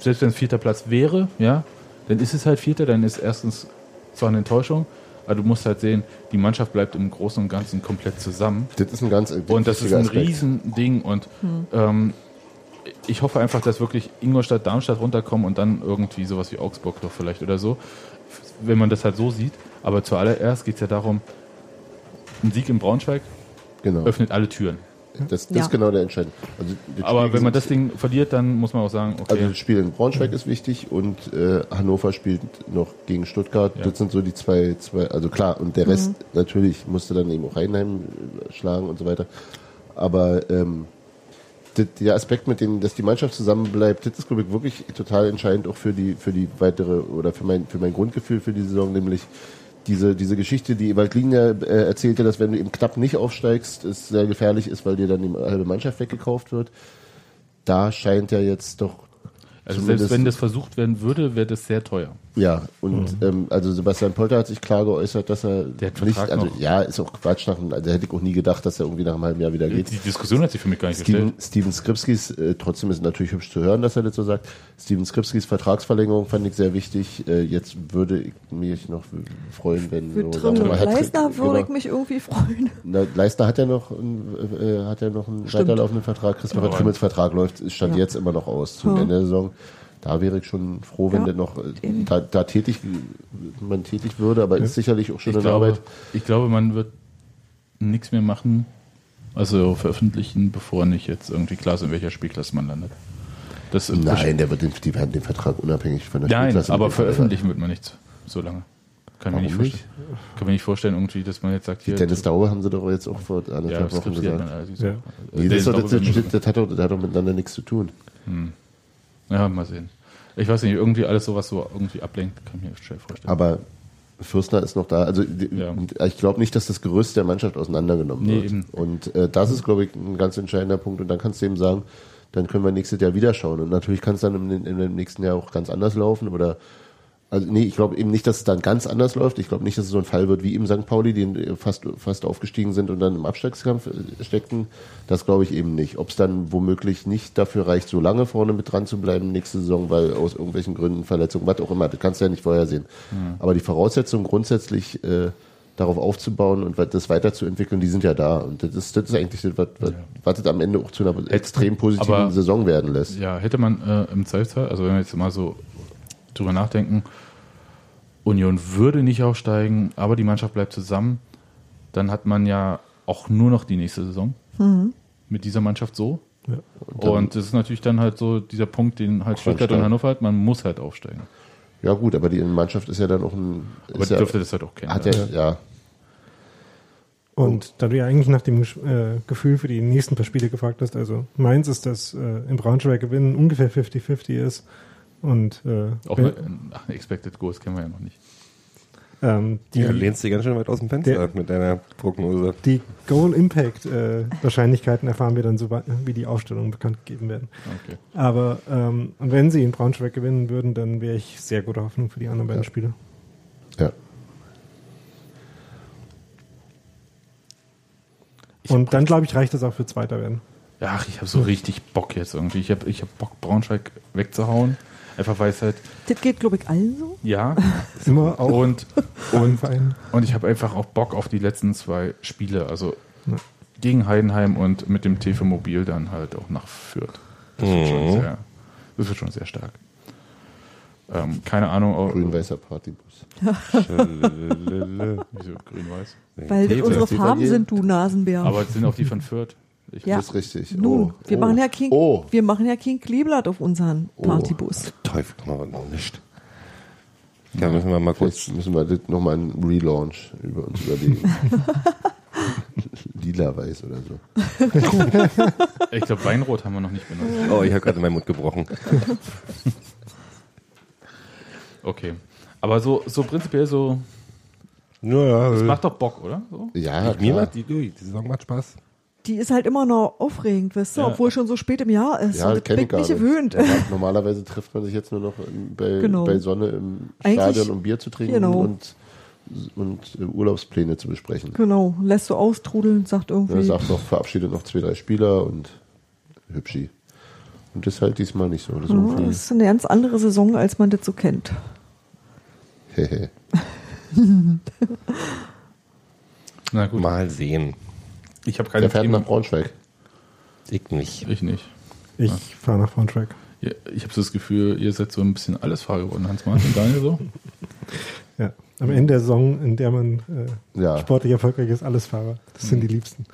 selbst wenn es vierter Platz wäre, ja, dann ist es halt vierter, dann ist erstens zwar eine Enttäuschung, aber du musst halt sehen, die Mannschaft bleibt im Großen und Ganzen komplett zusammen das ist ein ganz und das ist ein Aspekt. Riesending und ähm, ich hoffe einfach, dass wirklich Ingolstadt, Darmstadt runterkommen und dann irgendwie sowas wie Augsburg doch vielleicht oder so, wenn man das halt so sieht. Aber zuallererst geht es ja darum, ein Sieg in Braunschweig Genau. öffnet alle Türen. Das, das Ja. ist genau der Entscheidung. Also Aber Spiel wenn man das Ding verliert, dann muss man auch sagen, okay, Also das Spiel in Braunschweig ist wichtig und äh, Hannover spielt noch gegen Stuttgart. Ja. Das sind so die zwei, zwei, also klar, und der Rest natürlich musste dann eben auch Heidenheim äh, schlagen und so weiter. Aber ähm, der Aspekt mit dem, dass die Mannschaft zusammenbleibt, das ist glaube ich wirklich total entscheidend auch für die, für die weitere oder für mein, für mein Grundgefühl für die Saison, nämlich diese, diese Geschichte, die Ewald Linia äh, erzählte, dass wenn du eben knapp nicht aufsteigst, es sehr gefährlich ist, weil dir dann die halbe Mannschaft weggekauft wird. Da scheint ja jetzt doch also selbst wenn das versucht werden würde, wäre das sehr teuer. Ja, und ähm, also Sebastian Polter hat sich klar geäußert, dass er Der hat nicht, Vertrag also noch. ja, ist auch Quatsch, nach, einem- also hätte ich auch nie gedacht, dass er irgendwie nach einem halben Jahr wieder geht. Die Diskussion hat sich für mich gar nicht Steven, gestellt. Steven Skripskis, äh, trotzdem ist es natürlich hübsch zu hören, dass er das so sagt. Steven Skripskis Vertragsverlängerung fand ich sehr wichtig. Äh, jetzt würde ich mich noch freuen, wenn Für so, würde ich genau. mich irgendwie freuen. Na, Leistner hat ja noch, einen, äh, hat ja noch einen Stimmt. weiterlaufenden Vertrag. Christopher. Trimmels Vertrag läuft, stand Ja. jetzt immer noch aus zum Ja. Ende der Saison. Da wäre ich schon froh, wenn Ja. der noch äh, da, da tätig, man tätig würde, aber ist sicherlich auch schon Ich eine glaube, Arbeit. ich glaube, man wird nichts mehr machen, also veröffentlichen, bevor nicht jetzt irgendwie klar ist, in welcher Spielklasse man landet. Das Nein, der wird den, die werden den Vertrag unabhängig von der Nein, Spielklasse aber dem Verein- veröffentlichen wird man nichts so lange. Kann mir Warum nicht vorstellen. Kann mir nicht vorstellen, irgendwie, dass man jetzt sagt, hier. Dennis Dauer haben sie doch jetzt auch vor ja, anderthalb das Wochen gesagt. Ja. Nee, das, das, das, das, hat doch, das hat doch miteinander nichts zu tun. Ja, mal sehen. Ich weiß nicht, irgendwie alles sowas so irgendwie ablenkt, kann ich mir schwer vorstellen. Aber Fürstner ist noch da. Also Ja. ich glaube nicht, dass das Gerüst der Mannschaft auseinandergenommen Nee, wird. eben. Und äh, das ist, glaube ich, ein ganz entscheidender Punkt. Und dann kannst du eben sagen, dann können wir nächstes Jahr wieder schauen. Und natürlich kann es dann im, im nächsten Jahr auch ganz anders laufen. Oder also nee, ich glaube eben nicht, dass es dann ganz anders läuft. Ich glaube nicht, dass es so ein Fall wird wie im St. Pauli, die fast fast aufgestiegen sind und dann im Abstiegskampf äh, steckten. Das glaube ich eben nicht. Ob es dann womöglich nicht dafür reicht, so lange vorne mit dran zu bleiben nächste Saison, weil aus irgendwelchen Gründen Verletzungen, was auch immer, das kannst du ja nicht vorhersehen. Aber die Voraussetzungen grundsätzlich äh, darauf aufzubauen und das weiterzuentwickeln, die sind ja da. Und das ist, das ist eigentlich das, was, was, was das am Ende auch zu einer extrem positiven aber- Saison werden lässt. Ja, hätte man äh, im Zweifelsfall, also wenn wir jetzt mal so drüber nachdenken, Union würde nicht aufsteigen, aber die Mannschaft bleibt zusammen, dann hat man ja auch nur noch die nächste Saison mit dieser Mannschaft so. Ja. Und das ist natürlich dann halt so dieser Punkt, den halt Stuttgart und. Hannover hat, man muss halt aufsteigen. Ja gut, aber die Mannschaft ist ja dann auch ein... Aber die ja, dürfte das halt auch kennen. hat ja, ja, Und da du ja eigentlich nach dem äh, Gefühl für die nächsten paar Spiele gefragt hast, also meins ist, dass äh, im Braunschweig gewinnen ungefähr 50-50 ist. Und äh, auch eine, ach, Expected Goals kennen wir ja noch nicht. ähm, die, Ja, lehnst dich ganz schön weit aus dem Fenster Der- mit deiner Prognose. die Goal-Impact-Wahrscheinlichkeiten erfahren wir dann, so, wie die Aufstellungen bekannt gegeben werden. Okay. Aber ähm, wenn sie in Braunschweig gewinnen würden, dann wäre ich sehr guter Hoffnung für die anderen beiden Ja. Spiele. ja. Und dann, glaube ich, reicht das auch für Zweiter werden. Ja, ach, ich habe so richtig Bock jetzt irgendwie. Ich habe ich hab Bock, Braunschweig wegzuhauen. Einfach weil es halt, Das geht, glaube ich, allen so. ja. Immer auch und, und und ich habe einfach auch Bock auf die letzten zwei Spiele. Also Ja. gegen Heidenheim und mit dem TV Mobil dann halt auch nach Fürth. Das wird schon sehr, das wird schon sehr stark. Ähm, keine Ahnung, Grün-weißer Partybus. wieso grün-weiß. Weil das unsere Farben sind, du Nasenbär. Aber es sind auch die von Fürth. Ich Ja. Das ist richtig. Nun, Oh. wir oh. machen ja kein, Oh, wir machen ja kein Kleeblatt auf unseren Partybus. Teufel, machen wir noch nicht. Da müssen wir mal kurz. Jetzt müssen wir das nochmal einen Relaunch über uns überlegen. Lila-Weiß oder so. Ich glaube, Weinrot haben wir noch nicht benutzt. Oh, ich habe gerade meinen Mund gebrochen. Okay. Aber so, so prinzipiell so, Ja, das ja. macht doch Bock, oder? So? Ja, Mir klar. macht die, die Saison macht Spaß. Die ist halt immer noch aufregend, weißt du, Ja. obwohl schon so spät im Jahr ist. Ja, und das bin ich gar nicht gewöhnt. Normal- Normalerweise trifft man sich jetzt nur noch bei, Genau. bei Sonne im Eigentlich- Stadion, um Bier zu trinken Genau. und, und äh, Urlaubspläne zu besprechen. Genau, lässt so austrudeln, sagt Er irgendwie. sagt noch, verabschiedet noch zwei, drei Spieler und hübschi. Und das ist halt diesmal nicht so. Das ist Ja, das ist eine ganz andere Saison, als man das so kennt. hehe. Na gut. Mal sehen. Ich habe keine Der fährt nach Themen. Braunschweig. Ich nicht. Ich nicht. Ich fahre nach Braunschweig. Ihr- Ich habe so das Gefühl, ihr seid so ein bisschen alles Fahrer geworden, Hans-Martin und Daniel so. Ja. Am Ende der Saison, in der man äh, Ja. sportlich erfolgreich ist, alles Fahrer. Das sind die Liebsten.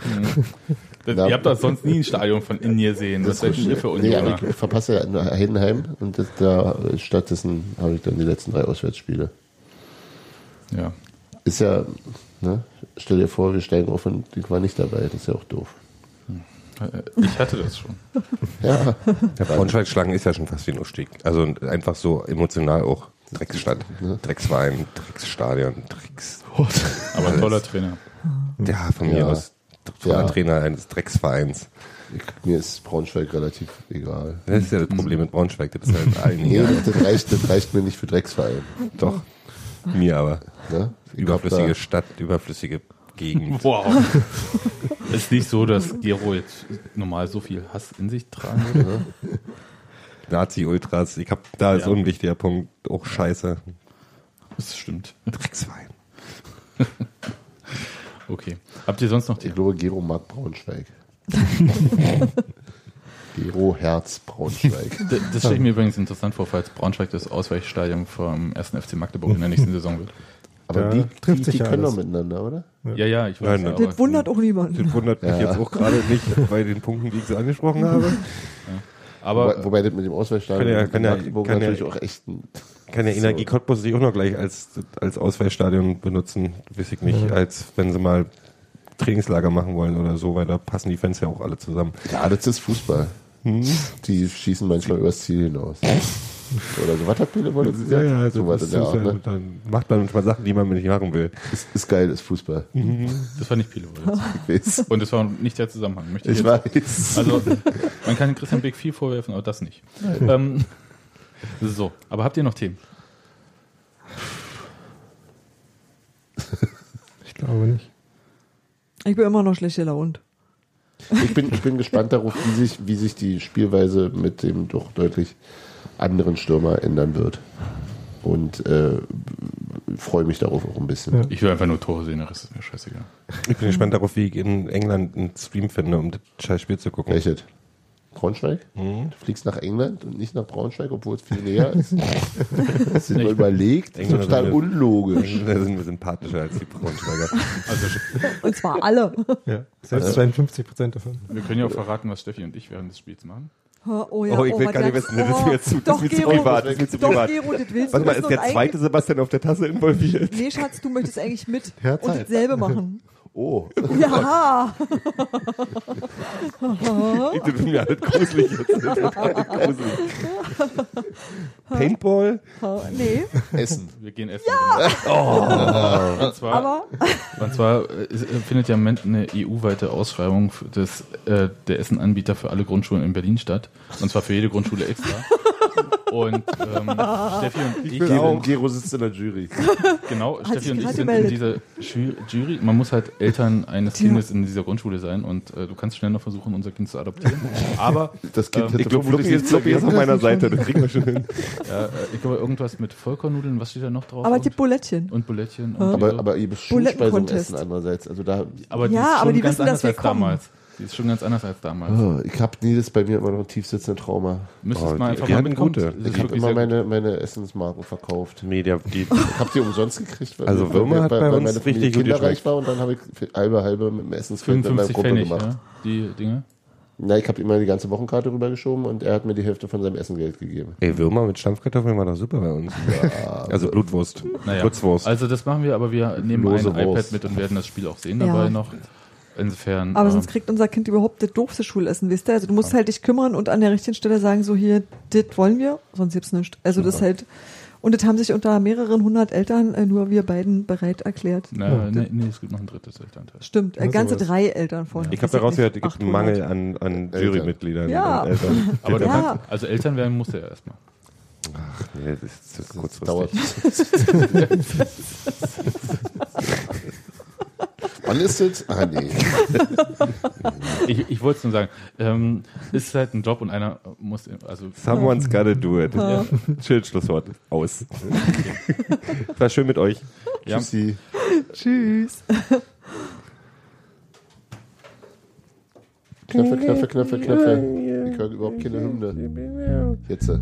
Das, Ja. Ihr habt doch sonst nie ein Stadion von innen gesehen. Was seid denn ihr für Nee, Unioner? aber ich verpasse ja Heidenheim und das, da stattdessen habe ich dann die letzten drei Auswärtsspiele. ja. Ist ja, ne? Stell dir vor, wir steigen auf und ich war nicht dabei. Das ist ja auch doof. Äh, Ich hatte das schon. Ja, Der Braunschweig-Schlangen ist ja schon fast wie ein Ausstieg. Also einfach so emotional auch. Drecksstadt, Dreckswein, Drecksstadion, Drecks. Aber ein toller Trainer. Ja, von mir Ja. aus. Toller Ja. Trainer eines Drecksvereins. ich, mir ist Braunschweig relativ egal. Das ist ja das Problem mit Braunschweig. Das ist halt allen Nee, das, reicht, das reicht mir nicht für Drecksverein. Doch. Mir aber. Ne? Überflüssige hab Stadt, überflüssige Gegend. Wow. ist nicht so, dass Gero jetzt normal so viel Hass in sich tragen würde. Nazi-Ultras. Ich hab, da ist Ja. so ein wichtiger Punkt. Auch scheiße. Das stimmt. Drecksverein. Okay. Habt ihr sonst noch die? ich glaube, Gero mag Braunschweig. Gero Herz Braunschweig. D- Das stelle ich mir übrigens interessant vor, falls Braunschweig das Ausweichstadion vom 1. FC Magdeburg in der nächsten Saison wird. Aber Da die, trifft die, sich die ja können alles. doch miteinander, oder? Ja, ja, ich weiß. Nein, ja. Das wundert auch niemanden. Das wundert mich Ja. jetzt auch gerade nicht bei den Punkten, die ich so angesprochen habe. Aber wobei, wobei das mit dem Ausweichstadion Kann ja- kann ja- Magdeburg kann ja- natürlich auch echt ein, Kann ja So. Energie Cottbus sich auch noch gleich als, als Ausweichstadion benutzen, weiß ich nicht, als wenn sie mal Trainingslager machen wollen oder so, weil da passen die Fans ja auch alle zusammen. Ja, das ist Fußball. Hm? Die schießen manchmal übers Ziel hinaus. Oder so. Was hat Pele wollte sie sagen? so was in der Art, ne? dann macht man manchmal Sachen, die man nicht machen will. ist, ist geil, ist Fußball. das war nicht Pele. Und das war nicht der Zusammenhang. Möchte ich Ich weiß. Also, man kann Christian Beck viel vorwerfen, aber das nicht. Ähm, so, aber habt ihr noch Themen? Ich glaube nicht. Ich bin immer noch schlecht gelaunt. Ich bin, ich bin gespannt darauf, wie sich, wie sich die Spielweise mit dem doch deutlich anderen Stürmer ändern wird. Und äh, freue mich darauf auch ein bisschen. Ja. Ich will einfach nur Tore sehen, der Rest ist mir scheißegal. Ich bin gespannt darauf, wie ich in England einen Stream finde, um das scheiß Spiel zu gucken. Welches? Braunschweig? Mhm. Du fliegst nach England und nicht nach Braunschweig, obwohl es viel näher ist. Du dir mal überlegt? Das ist Engländer total unlogisch. Da sind wir sympathischer als die Braunschweiger. Also, Und zwar alle. Ja. Selbst 52 Prozent davon. wir können ja auch verraten, was Steffi und ich während des Spiels machen. Oh, ja, Oh, ich will was gar nicht wissen, das ist mir zu, das doch, ist mir zu privat. Das ist mir zu Doch, privat. Gero, das willst Warte du mal, ist der zweite Sebastian auf der Tasse involviert? Nee, Schatz, du möchtest eigentlich mit Ja, und dasselbe machen. Oh, Ja, Das ist mir alles gruselig jetzt. Gruselig. Paintball? nee, Essen. Wir gehen essen. Ja! Und zwar, aber und zwar äh, findet ja im Moment eine EU-weite Ausschreibung das, äh, der Essenanbieter für alle Grundschulen in Berlin statt. Und zwar für jede Grundschule extra. Und ähm, Steffi und ich, Gero, Gero sitzt in der Jury. genau, Steffi und ich sind in gemeldet. dieser Ju- Jury. Man muss halt Eltern eines Ja. Kindes in dieser Grundschule sein und äh, du kannst schnell noch versuchen, unser Kind zu adoptieren. Aber Das Kind Ähm, Ich glaube, Fluppi ist, Fluppi ist auf meiner Seite. Das kriegen wir schon hin. ja, äh, ich glaube irgendwas mit Vollkornnudeln, was steht da noch drauf? aber die Bulettchen. und Bulettchen. Und Aber, so. aber ihr Schulspeisung essen andererseits. Also da, aber die Ja, ist schon aber die ganz wissen, anders dass wir als kommen. damals. Die ist schon ganz anders als damals. oh, ich habe nie das bei mir immer noch ein tiefsitzende Trauma. Müsstest Oh, mal einfach die mal mitkommen. gute. Ich habe immer meine, meine Essensmarken verkauft. Nee, der, die, Ich habe die umsonst gekriegt, weil, Also Würmer hat bei uns meine Familie richtig gut kinderreich war und dann habe ich halbe halbe mit dem meinem 55 Kumpel Pfennig, gemacht. ja, die Dinge. Na, ich habe immer die ganze Wochenkarte rübergeschoben und er hat mir die Hälfte von seinem Essengeld gegeben. ey, Würmer mit Stampfkartoffeln war doch super bei uns. also Blutwurst. Naja, Kurzwurst. also das machen wir, aber wir nehmen Lose ein Wurst. iPad mit und werden das Spiel auch sehen Ja. dabei noch. Insofern. Aber ähm, sonst kriegt unser Kind überhaupt das doofste Schulessen, wisst ihr? Also du musst halt dich kümmern und an der richtigen Stelle sagen, so hier, das wollen wir, sonst gibt's nichts. Also das halt, und das haben sich unter mehreren hundert Eltern äh, nur wir beiden bereit erklärt. na, nee, nee, es gibt noch ein drittes Elternteil. Stimmt, äh, Ja, ganze sowas. drei Eltern von. ich habe daraus gehört, es gibt einen Mangel an, an Jurymitgliedern. Ja. und Eltern. Aber du Ja. kannst, also Eltern werden musst du ja erstmal. Nee, das ist, das ist kurzfristig. Dauert. Wann ist es? Ah, nee. Ich, ich wollte es nur sagen, ähm, ist halt ein Job und einer muss, also Someone's gotta do it. Schön Schlusswort. Aus. War schön mit euch. ja, Tschüssi. Tschüss. Knöpfe, Knöpfe, Knöpfe, Knöpfe. Ich höre überhaupt keine Hymne. Jetzt.